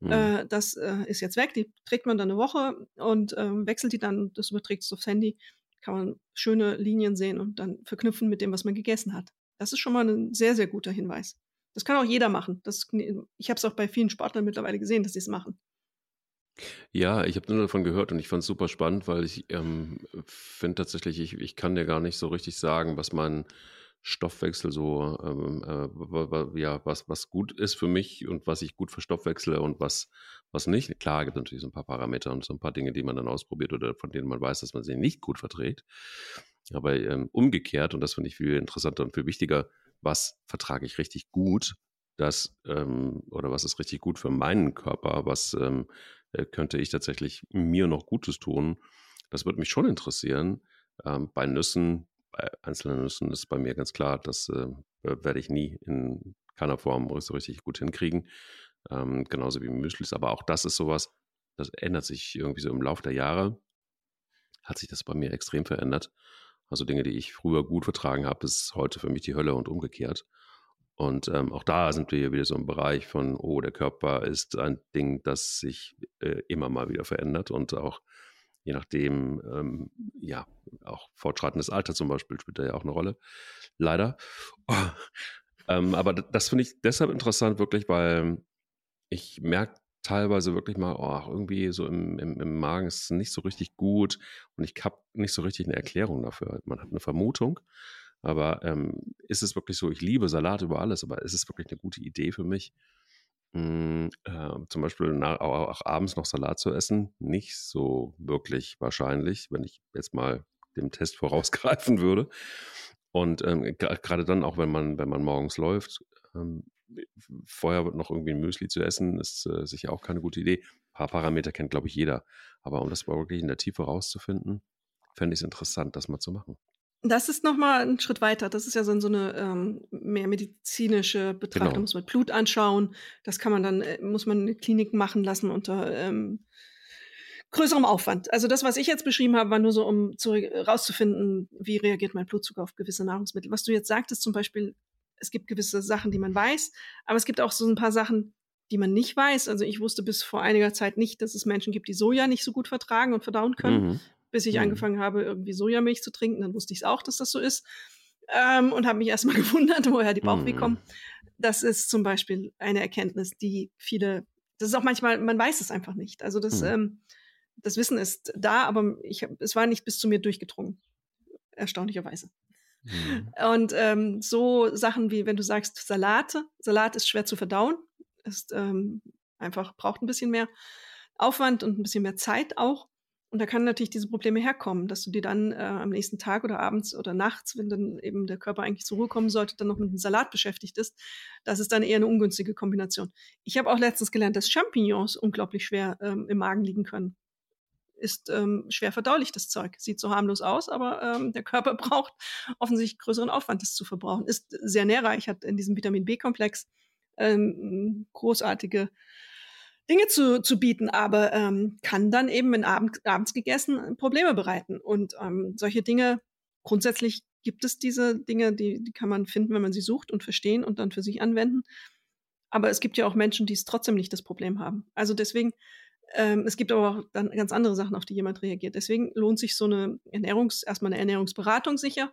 Mhm. Äh, das äh, ist jetzt weg, die trägt man dann eine Woche und ähm, wechselt die dann, das überträgt es aufs Handy, kann man schöne Linien sehen und dann verknüpfen mit dem, was man gegessen hat. Das ist schon mal ein sehr, sehr guter Hinweis. Das kann auch jeder machen. Das, ich habe es auch bei vielen Sportlern mittlerweile gesehen, dass sie es machen. Ja, ich habe nur davon gehört und ich fand es super spannend, weil ich ähm, finde tatsächlich, ich, ich kann dir gar nicht so richtig sagen, was mein Stoffwechsel so, ähm, äh, ja, was, was gut ist für mich und was ich gut verstoffwechsle und was, was nicht. Klar, gibt natürlich so ein paar Parameter und so ein paar Dinge, die man dann ausprobiert oder von denen man weiß, dass man sie nicht gut verträgt. Aber ähm, umgekehrt, und das finde ich viel interessanter und viel wichtiger, was vertrage ich richtig gut, das ähm, oder was ist richtig gut für meinen Körper, was ähm, äh, könnte ich tatsächlich mir noch Gutes tun. Das würde mich schon interessieren. Ähm, bei Nüssen, bei einzelnen Nüssen ist bei mir ganz klar, das äh, werde ich nie in keiner Form so richtig gut hinkriegen. Ähm, genauso wie Müslis. Aber auch das ist sowas, das ändert sich irgendwie so im Laufe der Jahre. Hat sich das bei mir extrem verändert. Also Dinge, die ich früher gut vertragen habe, ist heute für mich die Hölle und umgekehrt. Und ähm, auch da sind wir wieder so im Bereich von, oh, der Körper ist ein Ding, das sich äh, immer mal wieder verändert und auch je nachdem, ähm, ja, auch fortschreitendes Alter zum Beispiel spielt da ja auch eine Rolle, leider. ähm, aber das finde ich deshalb interessant, wirklich, weil ich merke teilweise wirklich mal, oh, irgendwie so im, im, im Magen ist es nicht so richtig gut und ich habe nicht so richtig eine Erklärung dafür. Man hat eine Vermutung, aber ähm, ist es wirklich so, ich liebe Salat über alles, aber ist es wirklich eine gute Idee für mich, mh, hm, äh, zum Beispiel nach, auch, auch, abends noch Salat zu essen? Nicht so wirklich wahrscheinlich, wenn ich jetzt mal dem Test vorausgreifen würde. Und ähm, gerade dann auch, wenn man, wenn man morgens läuft, ähm, vorher noch irgendwie ein Müsli zu essen, ist äh, sicher auch keine gute Idee. Ein paar Parameter kennt, glaube ich, jeder. Aber um das wirklich in der Tiefe rauszufinden, fände ich es interessant, das mal zu machen. Das ist nochmal ein Schritt weiter. Das ist ja so, eine ähm, mehr medizinische Betrachtung. Genau. muss man Blut anschauen. Das kann man dann, äh, muss man in Kliniken machen lassen unter ähm, größerem Aufwand. Also das, was ich jetzt beschrieben habe, war nur so, um zu, rauszufinden, wie reagiert mein Blutzucker auf gewisse Nahrungsmittel. Was du jetzt sagtest, zum Beispiel es gibt gewisse Sachen, die man weiß, aber es gibt auch so ein paar Sachen, die man nicht weiß. Also ich wusste bis vor einiger Zeit nicht, dass es Menschen gibt, die Soja nicht so gut vertragen und verdauen können. Mhm. Bis ich mhm. angefangen habe, irgendwie Sojamilch zu trinken, dann wusste ich es auch, dass das so ist. Ähm, und habe mich erstmal gewundert, woher die Bauchweh mhm. kommen. Das ist zum Beispiel eine Erkenntnis, die viele, das ist auch manchmal, man weiß es einfach nicht. Also das, mhm. ähm, das Wissen ist da, aber ich, es war nicht bis zu mir durchgedrungen. Erstaunlicherweise. Mhm. Und ähm, so Sachen wie, wenn du sagst Salate, Salat ist schwer zu verdauen, ist ähm, einfach, braucht ein bisschen mehr Aufwand und ein bisschen mehr Zeit auch. Und da kann natürlich diese Probleme herkommen, dass du dir dann äh, am nächsten Tag oder abends oder nachts, wenn dann eben der Körper eigentlich zur Ruhe kommen sollte, dann noch mit dem Salat beschäftigt ist. Das ist dann eher eine ungünstige Kombination. Ich habe auch letztens gelernt, dass Champignons unglaublich schwer ähm, im Magen liegen können ist ähm, schwer verdaulich, das Zeug. Sieht so harmlos aus, aber ähm, der Körper braucht offensichtlich größeren Aufwand, das zu verbrauchen. Ist sehr nährreich, hat in diesem Vitamin B-Komplex ähm, großartige Dinge zu, zu bieten, aber ähm, kann dann eben, wenn Abend, abends gegessen, Probleme bereiten. Und ähm, solche Dinge, grundsätzlich gibt es diese Dinge, die, die kann man finden, wenn man sie sucht und verstehen und dann für sich anwenden. Aber es gibt ja auch Menschen, die es trotzdem nicht das Problem haben. Also deswegen ähm, es gibt aber auch dann ganz andere Sachen, auf die jemand reagiert. Deswegen lohnt sich so eine Ernährungs-, erstmal eine Ernährungsberatung sicher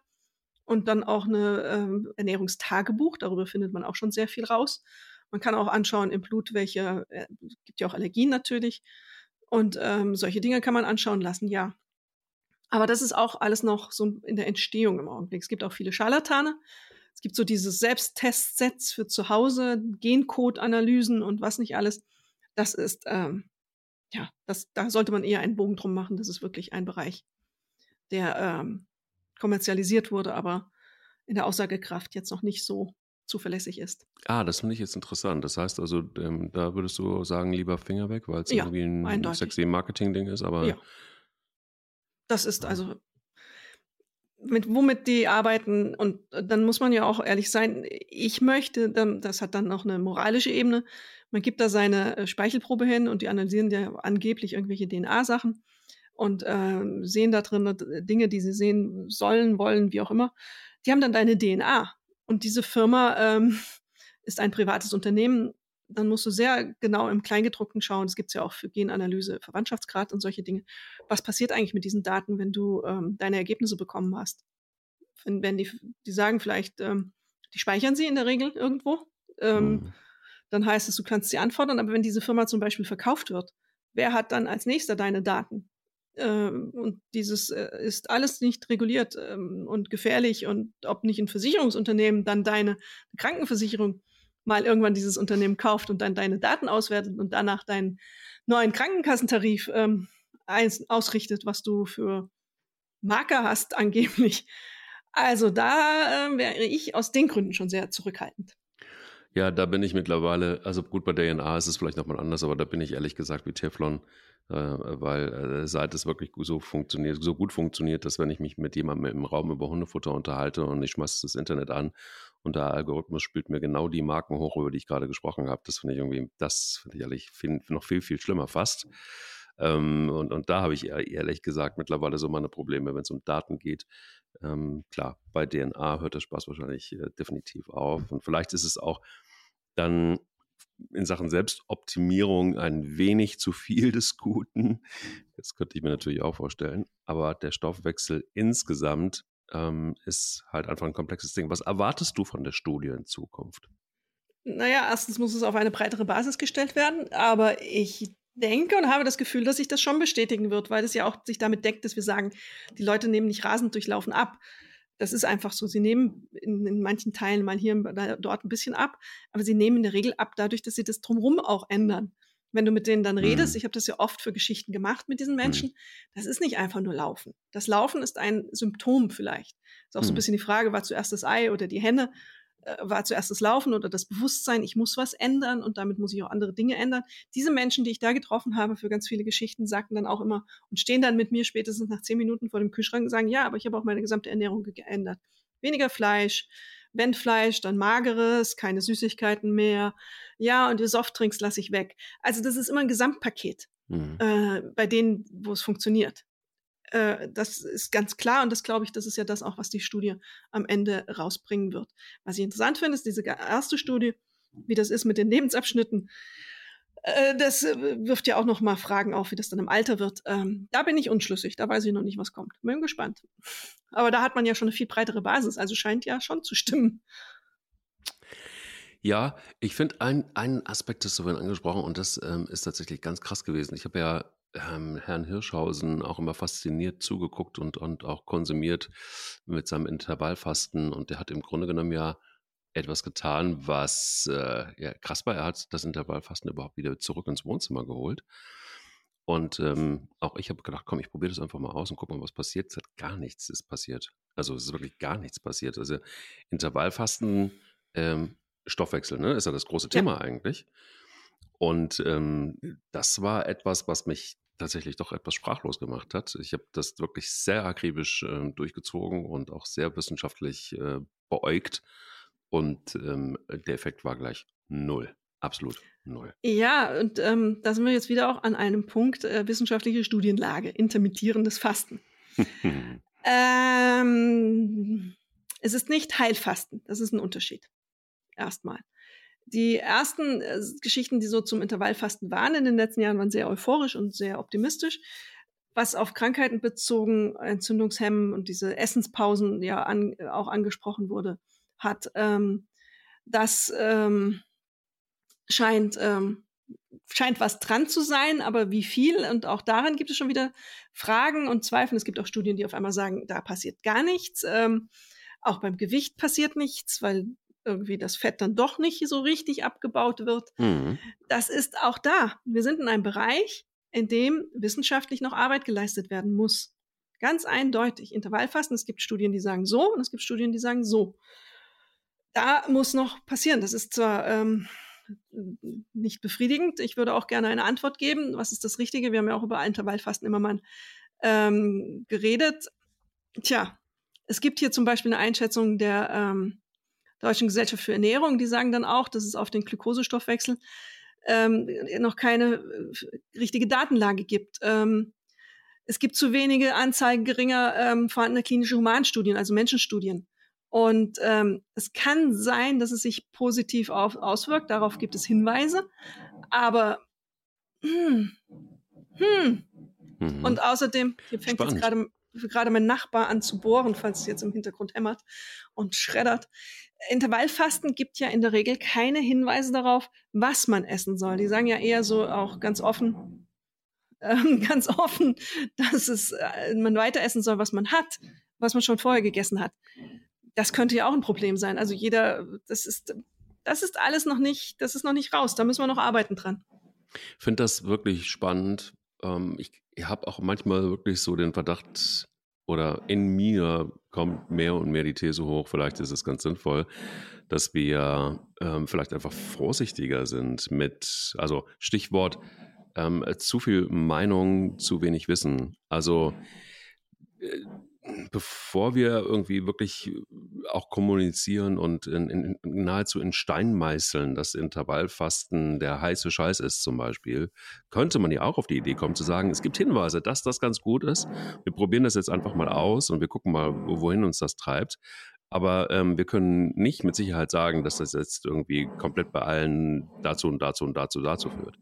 und dann auch eine ähm, Ernährungstagebuch. Darüber findet man auch schon sehr viel raus. Man kann auch anschauen im Blut, welche, äh, gibt ja auch Allergien natürlich. Und ähm, solche Dinge kann man anschauen lassen, ja. Aber das ist auch alles noch so in der Entstehung im Augenblick. Es gibt auch viele Scharlatane. Es gibt so dieses Selbsttestsets für zu Hause, Gencode-Analysen und was nicht alles. Das ist ähm, ja, das, da sollte man eher einen Bogen drum machen. Das ist wirklich ein Bereich, der ähm, kommerzialisiert wurde, aber in der Aussagekraft jetzt noch nicht so zuverlässig ist. Ah, das finde ich jetzt interessant. Das heißt also, ähm, da würdest du sagen, lieber Finger weg, weil es ja, irgendwie ein eindeutig. sexy Marketing-Ding ist, aber. Ja. Das ist also, mit womit die arbeiten, und dann muss man ja auch ehrlich sein, ich möchte, das hat dann noch eine moralische Ebene, man gibt da seine äh, Speichelprobe hin und die analysieren ja angeblich irgendwelche DNA-Sachen und äh, sehen da drin äh, Dinge, die sie sehen sollen, wollen, wie auch immer. Die haben dann deine DNA. Und diese Firma ähm, ist ein privates Unternehmen, dann musst du sehr genau im Kleingedruckten schauen. Das gibt es ja auch für Genanalyse, Verwandtschaftsgrad und solche Dinge. Was passiert eigentlich mit diesen Daten, wenn du ähm, deine Ergebnisse bekommen hast? Wenn, wenn die, die sagen vielleicht, ähm, die speichern sie in der Regel irgendwo, ähm, mhm. dann heißt es, du kannst sie anfordern, aber wenn diese Firma zum Beispiel verkauft wird, wer hat dann als nächster deine Daten? Ähm, und dieses äh, ist alles nicht reguliert ähm, und gefährlich und ob nicht ein Versicherungsunternehmen dann deine Krankenversicherung mal irgendwann dieses Unternehmen kauft und dann deine Daten auswertet und danach deinen neuen Krankenkassentarif ähm, ausrichtet, was du für Marker hast angeblich. Also da äh, wäre ich aus den Gründen schon sehr zurückhaltend. Ja, da bin ich mittlerweile, also gut, bei DNA ist es vielleicht nochmal anders, aber da bin ich ehrlich gesagt wie Teflon, äh, weil äh, seit es wirklich so funktioniert, so gut funktioniert, dass wenn ich mich mit jemandem im Raum über Hundefutter unterhalte und ich schmeiße das Internet an und der Algorithmus spielt mir genau die Marken hoch, über die ich gerade gesprochen habe, das finde ich irgendwie, das finde ich ehrlich find, noch viel, viel schlimmer fast. Ähm, und, und da habe ich ehrlich gesagt mittlerweile so meine Probleme, wenn es um Daten geht. Ähm, klar, bei DNA hört der Spaß wahrscheinlich äh, definitiv auf. Und vielleicht ist es auch dann in Sachen Selbstoptimierung ein wenig zu viel des Guten. Das könnte ich mir natürlich auch vorstellen. Aber der Stoffwechsel insgesamt ähm, ist halt einfach ein komplexes Ding. Was erwartest du von der Studie in Zukunft? Naja, erstens muss es auf eine breitere Basis gestellt werden, aber ich denke und habe das Gefühl, dass sich das schon bestätigen wird, weil es ja auch sich damit deckt, dass wir sagen, die Leute nehmen nicht rasend durchlaufen ab. Das ist einfach so. Sie nehmen in, in manchen Teilen mal hier dort ein bisschen ab, aber sie nehmen in der Regel ab dadurch, dass sie das drumherum auch ändern. Wenn du mit denen dann redest, mhm. ich habe das ja oft für Geschichten gemacht mit diesen mhm. Menschen, mhm. das ist nicht einfach nur Laufen. Das Laufen ist ein Symptom vielleicht. Ist auch so ein mhm. bisschen die Frage, war zuerst das Ei oder die Henne? War zuerst das Laufen oder das Bewusstsein, ich muss was ändern und damit muss ich auch andere Dinge ändern. Diese Menschen, die ich da getroffen habe für ganz viele Geschichten, sagten dann auch immer und stehen dann mit mir spätestens nach zehn Minuten vor dem Kühlschrank und sagen, ja, aber ich habe auch meine gesamte Ernährung geändert. Weniger Fleisch, wenn Fleisch, dann mageres, keine Süßigkeiten mehr. Ja, und die Softdrinks lasse ich weg. Also das ist immer ein Gesamtpaket, mhm. äh, bei denen, wo es funktioniert. Äh, das ist ganz klar und das glaube ich, das ist ja das auch, was die Studie am Ende rausbringen wird. Was ich interessant finde, ist diese erste Studie, wie das ist mit den Lebensabschnitten. Äh, das äh, wirft ja auch noch mal Fragen auf, wie das dann im Alter wird. Ähm, da bin ich unschlüssig, da weiß ich noch nicht, was kommt. Bin gespannt. Aber da hat man ja schon eine viel breitere Basis, also scheint ja schon zu stimmen. Ja, ich finde ein, einen Aspekt ist vorhin angesprochen und das ähm, ist tatsächlich ganz krass gewesen. Ich habe ja ähm, Herrn Hirschhausen auch immer fasziniert zugeguckt und, und auch konsumiert mit seinem Intervallfasten. Und der hat im Grunde genommen ja etwas getan, was äh, ja, krass war. Er hat das Intervallfasten überhaupt wieder zurück ins Wohnzimmer geholt. Und ähm, auch ich habe gedacht, komm, ich probiere das einfach mal aus und guck mal, was passiert. Es hat gar nichts ist passiert. Also es ist wirklich gar nichts passiert. Also Intervallfasten, ähm, Stoffwechsel, ne, ist ja das große Thema ja. eigentlich. Und ähm, das war etwas, was mich tatsächlich doch etwas sprachlos gemacht hat. Ich habe das wirklich sehr akribisch äh, durchgezogen und auch sehr wissenschaftlich äh, beäugt. Und ähm, der Effekt war gleich null. Absolut null. Ja, und ähm, da sind wir jetzt wieder auch an einem Punkt äh, wissenschaftliche Studienlage, intermittierendes Fasten. ähm, es ist nicht Heilfasten, das ist ein Unterschied. Erstmal. Die ersten äh, Geschichten, die so zum Intervallfasten waren in den letzten Jahren, waren sehr euphorisch und sehr optimistisch. Was auf Krankheiten bezogen, Entzündungshemmen und diese Essenspausen ja an, auch angesprochen wurde, hat, ähm, das ähm, scheint, ähm, scheint was dran zu sein, aber wie viel? Und auch daran gibt es schon wieder Fragen und Zweifel. Es gibt auch Studien, die auf einmal sagen, da passiert gar nichts. Ähm, auch beim Gewicht passiert nichts, weil irgendwie das Fett dann doch nicht so richtig abgebaut wird. Mhm. Das ist auch da. Wir sind in einem Bereich, in dem wissenschaftlich noch Arbeit geleistet werden muss. Ganz eindeutig. Intervallfasten, es gibt Studien, die sagen so und es gibt Studien, die sagen so. Da muss noch passieren. Das ist zwar ähm, nicht befriedigend. Ich würde auch gerne eine Antwort geben. Was ist das Richtige? Wir haben ja auch über Intervallfasten immer mal ähm, geredet. Tja, es gibt hier zum Beispiel eine Einschätzung der ähm, Deutschen Gesellschaft für Ernährung, die sagen dann auch, dass es auf den Glukosestoffwechsel ähm, noch keine äh, richtige Datenlage gibt. Ähm, es gibt zu wenige Anzeigen geringer ähm, vorhandener klinische Humanstudien, also Menschenstudien. Und ähm, es kann sein, dass es sich positiv auf, auswirkt. Darauf gibt es Hinweise. Aber hm, hm. Mhm. Und außerdem, hier fängt Spannend. jetzt gerade gerade mein Nachbar an zu bohren, falls es jetzt im Hintergrund hämmert und schreddert. Intervallfasten gibt ja in der Regel keine Hinweise darauf, was man essen soll. Die sagen ja eher so auch ganz offen, äh, ganz offen, dass es äh, man weiter essen soll, was man hat, was man schon vorher gegessen hat das könnte ja auch ein Problem sein. Also jeder, das ist, das ist alles noch nicht, das ist noch nicht raus. Da müssen wir noch arbeiten dran. Ich finde das wirklich spannend. Ähm, ich ich habe auch manchmal wirklich so den Verdacht, oder in mir kommt mehr und mehr die These hoch, vielleicht ist es ganz sinnvoll, dass wir ähm, vielleicht einfach vorsichtiger sind mit, also Stichwort, ähm, zu viel Meinung, zu wenig Wissen. Also äh, bevor wir irgendwie wirklich auch kommunizieren und in, in, nahezu in Stein meißeln, dass Intervallfasten der heiße Scheiß ist zum Beispiel, könnte man ja auch auf die Idee kommen zu sagen, es gibt Hinweise, dass das ganz gut ist. Wir probieren das jetzt einfach mal aus und wir gucken mal, wohin uns das treibt. Aber ähm, wir können nicht mit Sicherheit sagen, dass das jetzt irgendwie komplett bei allen dazu und dazu und dazu dazu führt.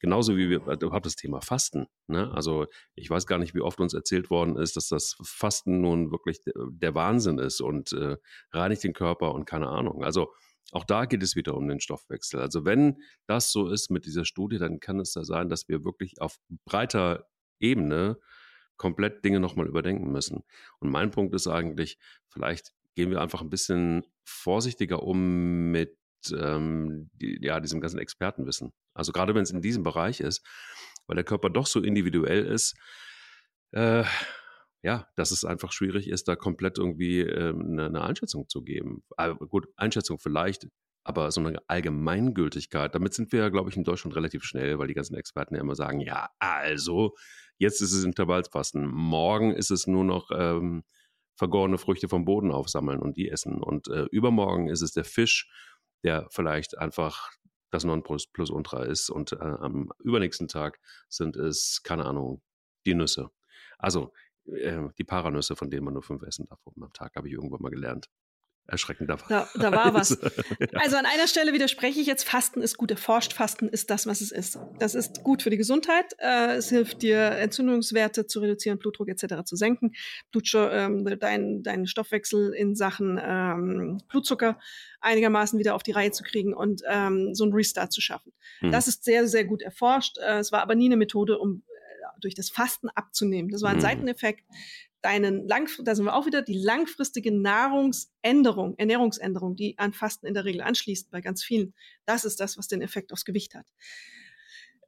Genauso wie wir überhaupt das Thema Fasten. Ne? Also ich weiß gar nicht, wie oft uns erzählt worden ist, dass das Fasten nun wirklich der Wahnsinn ist und äh, reinigt den Körper und keine Ahnung. Also auch da geht es wieder um den Stoffwechsel. Also wenn das so ist mit dieser Studie, dann kann es da sein, dass wir wirklich auf breiter Ebene komplett Dinge nochmal überdenken müssen. Und mein Punkt ist eigentlich, vielleicht gehen wir einfach ein bisschen vorsichtiger um mit ähm, die, ja, diesem ganzen Expertenwissen. Also gerade wenn es in diesem Bereich ist, weil der Körper doch so individuell ist, äh, ja, dass es einfach schwierig ist, da komplett irgendwie äh, eine, eine, Einschätzung zu geben. Aber gut, Einschätzung vielleicht, aber so eine Allgemeingültigkeit, damit sind wir ja, glaube ich, in Deutschland relativ schnell, weil die ganzen Experten ja immer sagen, ja, also, jetzt ist es Intervallsfasten, morgen ist es nur noch ähm, vergorene Früchte vom Boden aufsammeln und die essen. Und äh, übermorgen ist es der Fisch, der vielleicht einfach das Nonplusultra ist. Und äh, am übernächsten Tag sind es, keine Ahnung, die Nüsse. Also äh, die Paranüsse, von denen man nur fünf essen darf am Tag, habe ich irgendwann mal gelernt erschreckender Da, da war was. Also an einer Stelle widerspreche ich jetzt, Fasten ist gut erforscht, Fasten ist das, was es ist. Das ist gut für die Gesundheit, äh, es hilft dir, Entzündungswerte zu reduzieren, Blutdruck etc. zu senken, ähm, deinen dein Stoffwechsel in Sachen ähm, Blutzucker einigermaßen wieder auf die Reihe zu kriegen und ähm, so einen Restart zu schaffen. Mhm. Das ist sehr, sehr gut erforscht. Äh, es war aber nie eine Methode, um äh, durch das Fasten abzunehmen. Das war ein mhm. Seiteneffekt, deinen lang, da sind wir auch wieder, die langfristige Nahrungsänderung, Ernährungsänderung, die an Fasten in der Regel anschließt bei ganz vielen. Das ist das, was den Effekt aufs Gewicht hat.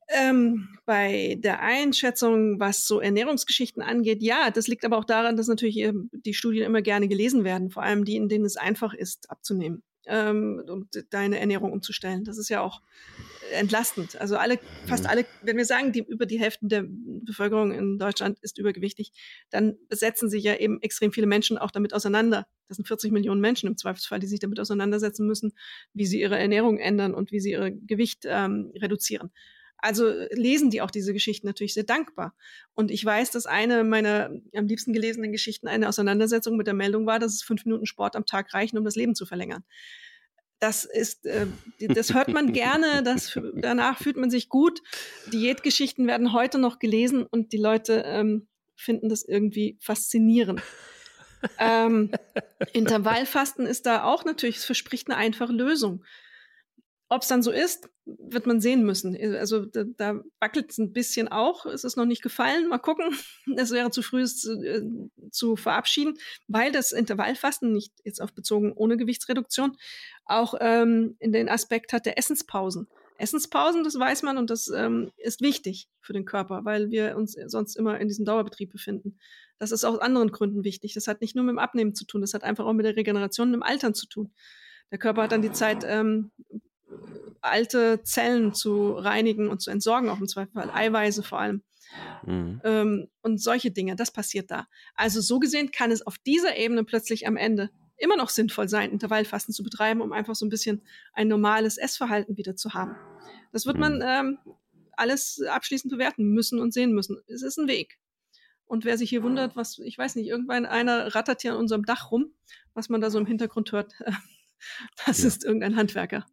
Ähm, bei der Einschätzung, was so Ernährungsgeschichten angeht, ja, das liegt aber auch daran, dass natürlich ähm, die Studien immer gerne gelesen werden, vor allem die, in denen es einfach ist, abzunehmen ähm, und deine Ernährung umzustellen. Das ist ja auch entlastend. Also alle, fast mhm. alle, wenn wir sagen, die, über die Hälfte der Bevölkerung in Deutschland ist übergewichtig, dann setzen sich ja eben extrem viele Menschen auch damit auseinander. Das sind 40 Millionen Menschen im Zweifelsfall, die sich damit auseinandersetzen müssen, wie sie ihre Ernährung ändern und wie sie ihr Gewicht ähm, reduzieren. Also lesen die auch diese Geschichten natürlich sehr dankbar. Und ich weiß, dass eine meiner am liebsten gelesenen Geschichten eine Auseinandersetzung mit der Meldung war, dass es fünf Minuten Sport am Tag reichen, um das Leben zu verlängern. Das ist, äh, das hört man gerne, das, danach fühlt man sich gut. Diätgeschichten werden heute noch gelesen und die Leute ähm, finden das irgendwie faszinierend. ähm, Intervallfasten ist da auch natürlich, es verspricht eine einfache Lösung. Ob es dann so ist, wird man sehen müssen. Also da, da wackelt es ein bisschen auch. Es ist noch nicht gefallen. Mal gucken. Es wäre zu früh, es zu, äh, zu verabschieden, weil das Intervallfasten nicht jetzt auf bezogen ohne Gewichtsreduktion auch ähm, in den Aspekt hat der Essenspausen. Essenspausen, das weiß man und das ähm, ist wichtig für den Körper, weil wir uns sonst immer in diesem Dauerbetrieb befinden. Das ist aus anderen Gründen wichtig. Das hat nicht nur mit dem Abnehmen zu tun, das hat einfach auch mit der Regeneration und dem Altern zu tun. Der Körper hat dann die Zeit, ähm, alte Zellen zu reinigen und zu entsorgen, auch im Zweifelsfall Eiweiße vor allem. Mhm. Ähm, und solche Dinge, das passiert da. Also so gesehen kann es auf dieser Ebene plötzlich am Ende immer noch sinnvoll sein, Intervallfasten zu betreiben, um einfach so ein bisschen ein normales Essverhalten wieder zu haben. Das wird man mhm. ähm, alles abschließend bewerten müssen und sehen müssen. Es ist ein Weg. Und wer sich hier wundert, was, ich weiß nicht, irgendwann einer rattert hier an unserem Dach rum, was man da so im Hintergrund hört, das ja. ist irgendein Handwerker.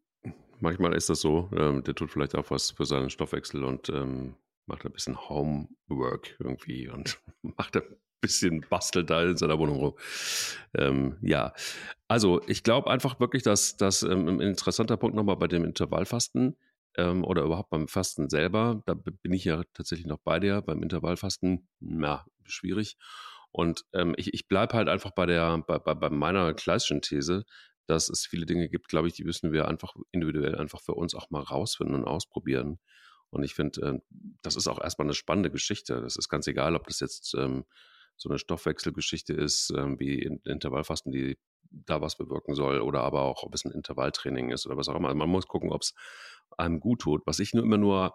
Manchmal ist das so, ähm, der tut vielleicht auch was für seinen Stoffwechsel und ähm, macht ein bisschen Homework irgendwie und macht ein bisschen bastelt da in seiner Wohnung rum. Ähm, ja, also ich glaube einfach wirklich, dass das ähm, ein interessanter Punkt nochmal bei dem Intervallfasten ähm, oder überhaupt beim Fasten selber, da bin ich ja tatsächlich noch bei dir, beim Intervallfasten, na, schwierig. Und ähm, ich, ich bleibe halt einfach bei der, bei, bei, bei meiner Kleischen These, dass es viele Dinge gibt, glaube ich, die müssen wir einfach individuell einfach für uns auch mal rausfinden und ausprobieren. Und ich finde, äh, das ist auch erstmal eine spannende Geschichte. Das ist ganz egal, ob das jetzt ähm, so eine Stoffwechselgeschichte ist, ähm, wie Intervallfasten, die da was bewirken soll, oder aber auch, ob es ein Intervalltraining ist oder was auch immer. Man muss gucken, ob es einem gut tut. Was ich nur immer nur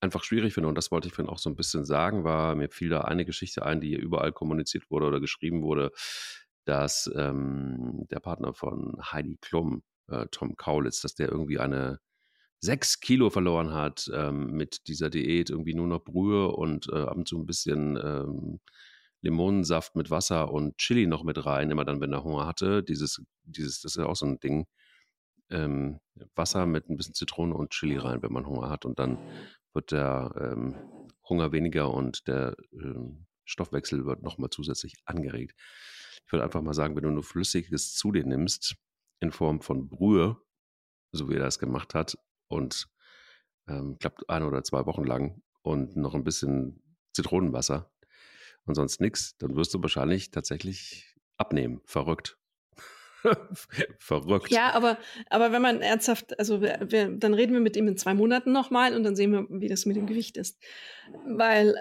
einfach schwierig finde, und das wollte ich vorhin auch so ein bisschen sagen, war, mir fiel da eine Geschichte ein, die überall kommuniziert wurde oder geschrieben wurde, dass ähm, der Partner von Heidi Klum, äh, Tom Kaulitz, dass der irgendwie eine sechs Kilo verloren hat ähm, mit dieser Diät, irgendwie nur noch Brühe und äh, ab und zu ein bisschen ähm, Limonensaft mit Wasser und Chili noch mit rein, immer dann, wenn er Hunger hatte. Dieses, dieses, das ist ja auch so ein Ding. Ähm, Wasser mit ein bisschen Zitrone und Chili rein, wenn man Hunger hat. Und dann wird der ähm, Hunger weniger und der ähm, Stoffwechsel wird nochmal zusätzlich angeregt. Ich würde einfach mal sagen, wenn du nur Flüssiges zu dir nimmst, in Form von Brühe, so wie er das gemacht hat, und ähm, klappt ein oder zwei Wochen lang und noch ein bisschen Zitronenwasser und sonst nichts, dann wirst du wahrscheinlich tatsächlich abnehmen. Verrückt. Verrückt. Ja, aber, aber wenn man ernsthaft, also wir, dann reden wir mit ihm in zwei Monaten nochmal und dann sehen wir, wie das mit dem Gewicht ist. Weil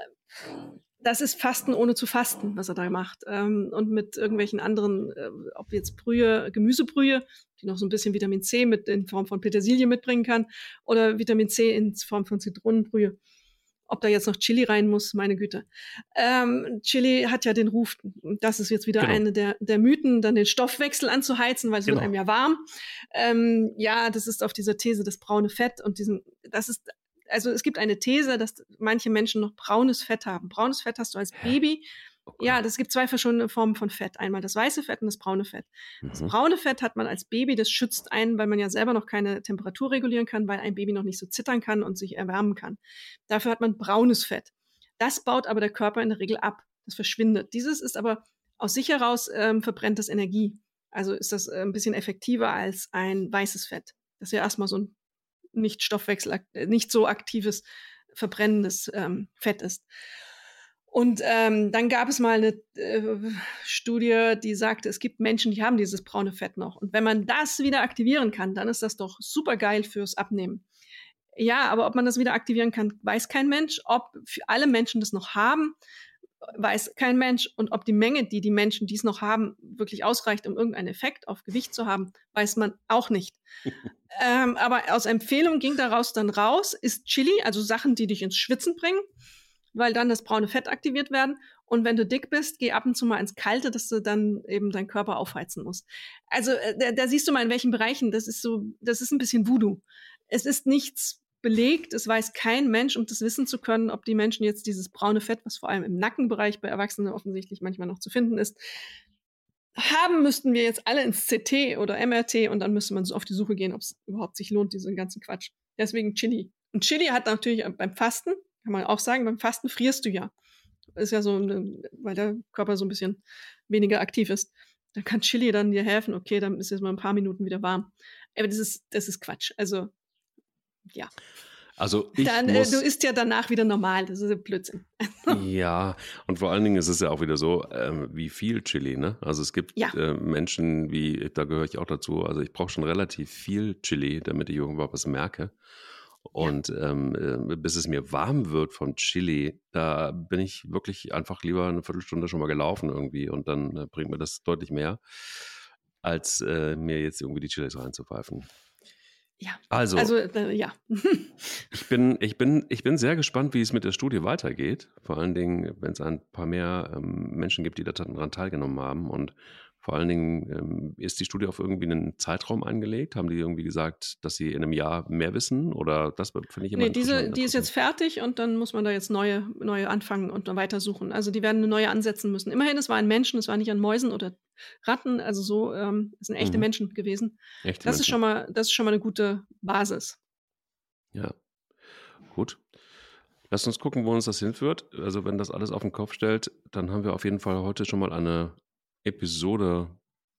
das ist Fasten ohne zu fasten, was er da macht. Ähm, und mit irgendwelchen anderen, äh, ob jetzt Brühe, Gemüsebrühe, die noch so ein bisschen Vitamin C mit in Form von Petersilie mitbringen kann, oder Vitamin C in Form von Zitronenbrühe. Ob da jetzt noch Chili rein muss, meine Güte. Ähm, Chili hat ja den Ruf, das ist jetzt wieder genau. eine der, der Mythen, dann den Stoffwechsel anzuheizen, weil es genau. wird einem ja warm. Ähm, ja, das ist auf dieser These das braune Fett und diesen, das ist also es gibt eine These, dass manche Menschen noch braunes Fett haben. Braunes Fett hast du als Baby. Okay. Ja, das gibt zwei verschiedene Formen von Fett. Einmal das weiße Fett und das braune Fett. Mhm. Das braune Fett hat man als Baby, das schützt einen, weil man ja selber noch keine Temperatur regulieren kann, weil ein Baby noch nicht so zittern kann und sich erwärmen kann. Dafür hat man braunes Fett. Das baut aber der Körper in der Regel ab. Das verschwindet. Dieses ist aber aus sich heraus ähm, verbrennt das Energie. Also ist das äh, ein bisschen effektiver als ein weißes Fett. Das ist ja erstmal so ein nicht Stoffwechsel, äh, nicht so aktives, verbrennendes ähm, Fett ist. Und ähm, dann gab es mal eine äh, Studie, die sagte, es gibt Menschen, die haben dieses braune Fett noch. Und wenn man das wieder aktivieren kann, dann ist das doch super geil fürs Abnehmen. Ja, aber ob man das wieder aktivieren kann, weiß kein Mensch. Ob für alle Menschen das noch haben, weiß kein Mensch. Und ob die Menge, die die Menschen dies noch haben, wirklich ausreicht, um irgendeinen Effekt auf Gewicht zu haben, weiß man auch nicht. ähm, aber aus Empfehlung ging daraus dann raus, ist Chili, also Sachen, die dich ins Schwitzen bringen, weil dann das braune Fett aktiviert werden. Und wenn du dick bist, geh ab und zu mal ins Kalte, dass du dann eben deinen Körper aufheizen musst. Also äh, da, da siehst du mal, in welchen Bereichen, das ist so, das ist ein bisschen Voodoo. Es ist nichts belegt. Es weiß kein Mensch, um das wissen zu können, ob die Menschen jetzt dieses braune Fett, was vor allem im Nackenbereich bei Erwachsenen offensichtlich manchmal noch zu finden ist, haben, müssten wir jetzt alle ins CT oder MRT und dann müsste man so auf die Suche gehen, ob es überhaupt sich lohnt, diesen ganzen Quatsch. Deswegen Chili. Und Chili hat natürlich beim Fasten, kann man auch sagen, beim Fasten frierst du ja. Ist ja so, weil der Körper so ein bisschen weniger aktiv ist. Da kann Chili dann dir helfen, okay, dann ist jetzt mal ein paar Minuten wieder warm. Aber das ist, das ist Quatsch. Also ja. Also ich Dann, äh, muss, du isst ja danach wieder normal, das ist ein Blödsinn. ja, und vor allen Dingen ist es ja auch wieder so, ähm, wie viel Chili, ne? Also es gibt ja. äh, Menschen, wie, da gehöre ich auch dazu, also ich brauche schon relativ viel Chili, damit ich irgendwann was merke. Und ähm, äh, bis es mir warm wird vom Chili, da bin ich wirklich einfach lieber eine Viertelstunde schon mal gelaufen irgendwie und dann äh, bringt mir das deutlich mehr, als äh, mir jetzt irgendwie die Chilis reinzupfeifen. Ja. Also, also äh, ja. ich, bin, ich, bin, ich bin sehr gespannt, wie es mit der Studie weitergeht. Vor allen Dingen, wenn es ein paar mehr ähm, Menschen gibt, die daran teilgenommen haben und Vor allen Dingen ähm, ist die Studie auf irgendwie einen Zeitraum angelegt? Haben die irgendwie gesagt, dass sie in einem Jahr mehr wissen? Oder das finde ich immer Nee, diese, die ist jetzt fertig und dann muss man da jetzt neue, neue anfangen und dann weitersuchen. Also die werden eine neue ansetzen müssen. Immerhin, es war ein Menschen, es war nicht an Mäusen oder Ratten, also so, ähm, es sind echte mhm. Menschen gewesen. Echte das Menschen. ist schon mal, das ist schon mal eine gute Basis. Ja. Gut. Lasst uns gucken, wo uns das hinführt. Also, wenn das alles auf den Kopf stellt, dann haben wir auf jeden Fall heute schon mal eine Episode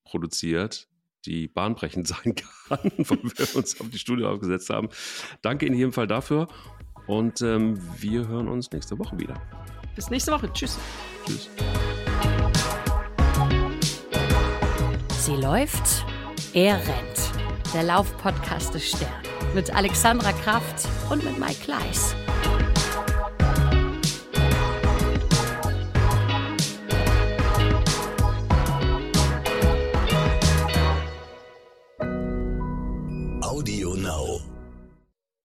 produziert, die bahnbrechend sein kann, wo wir uns auf die Studie aufgesetzt haben. Danke in jedem Fall dafür und ähm, wir hören uns nächste Woche wieder. Bis nächste Woche. Tschüss. Tschüss. Sie läuft, er rennt. Der Laufpodcast des Stern mit Alexandra Kraft und mit Mike Kleiss. Audio Now.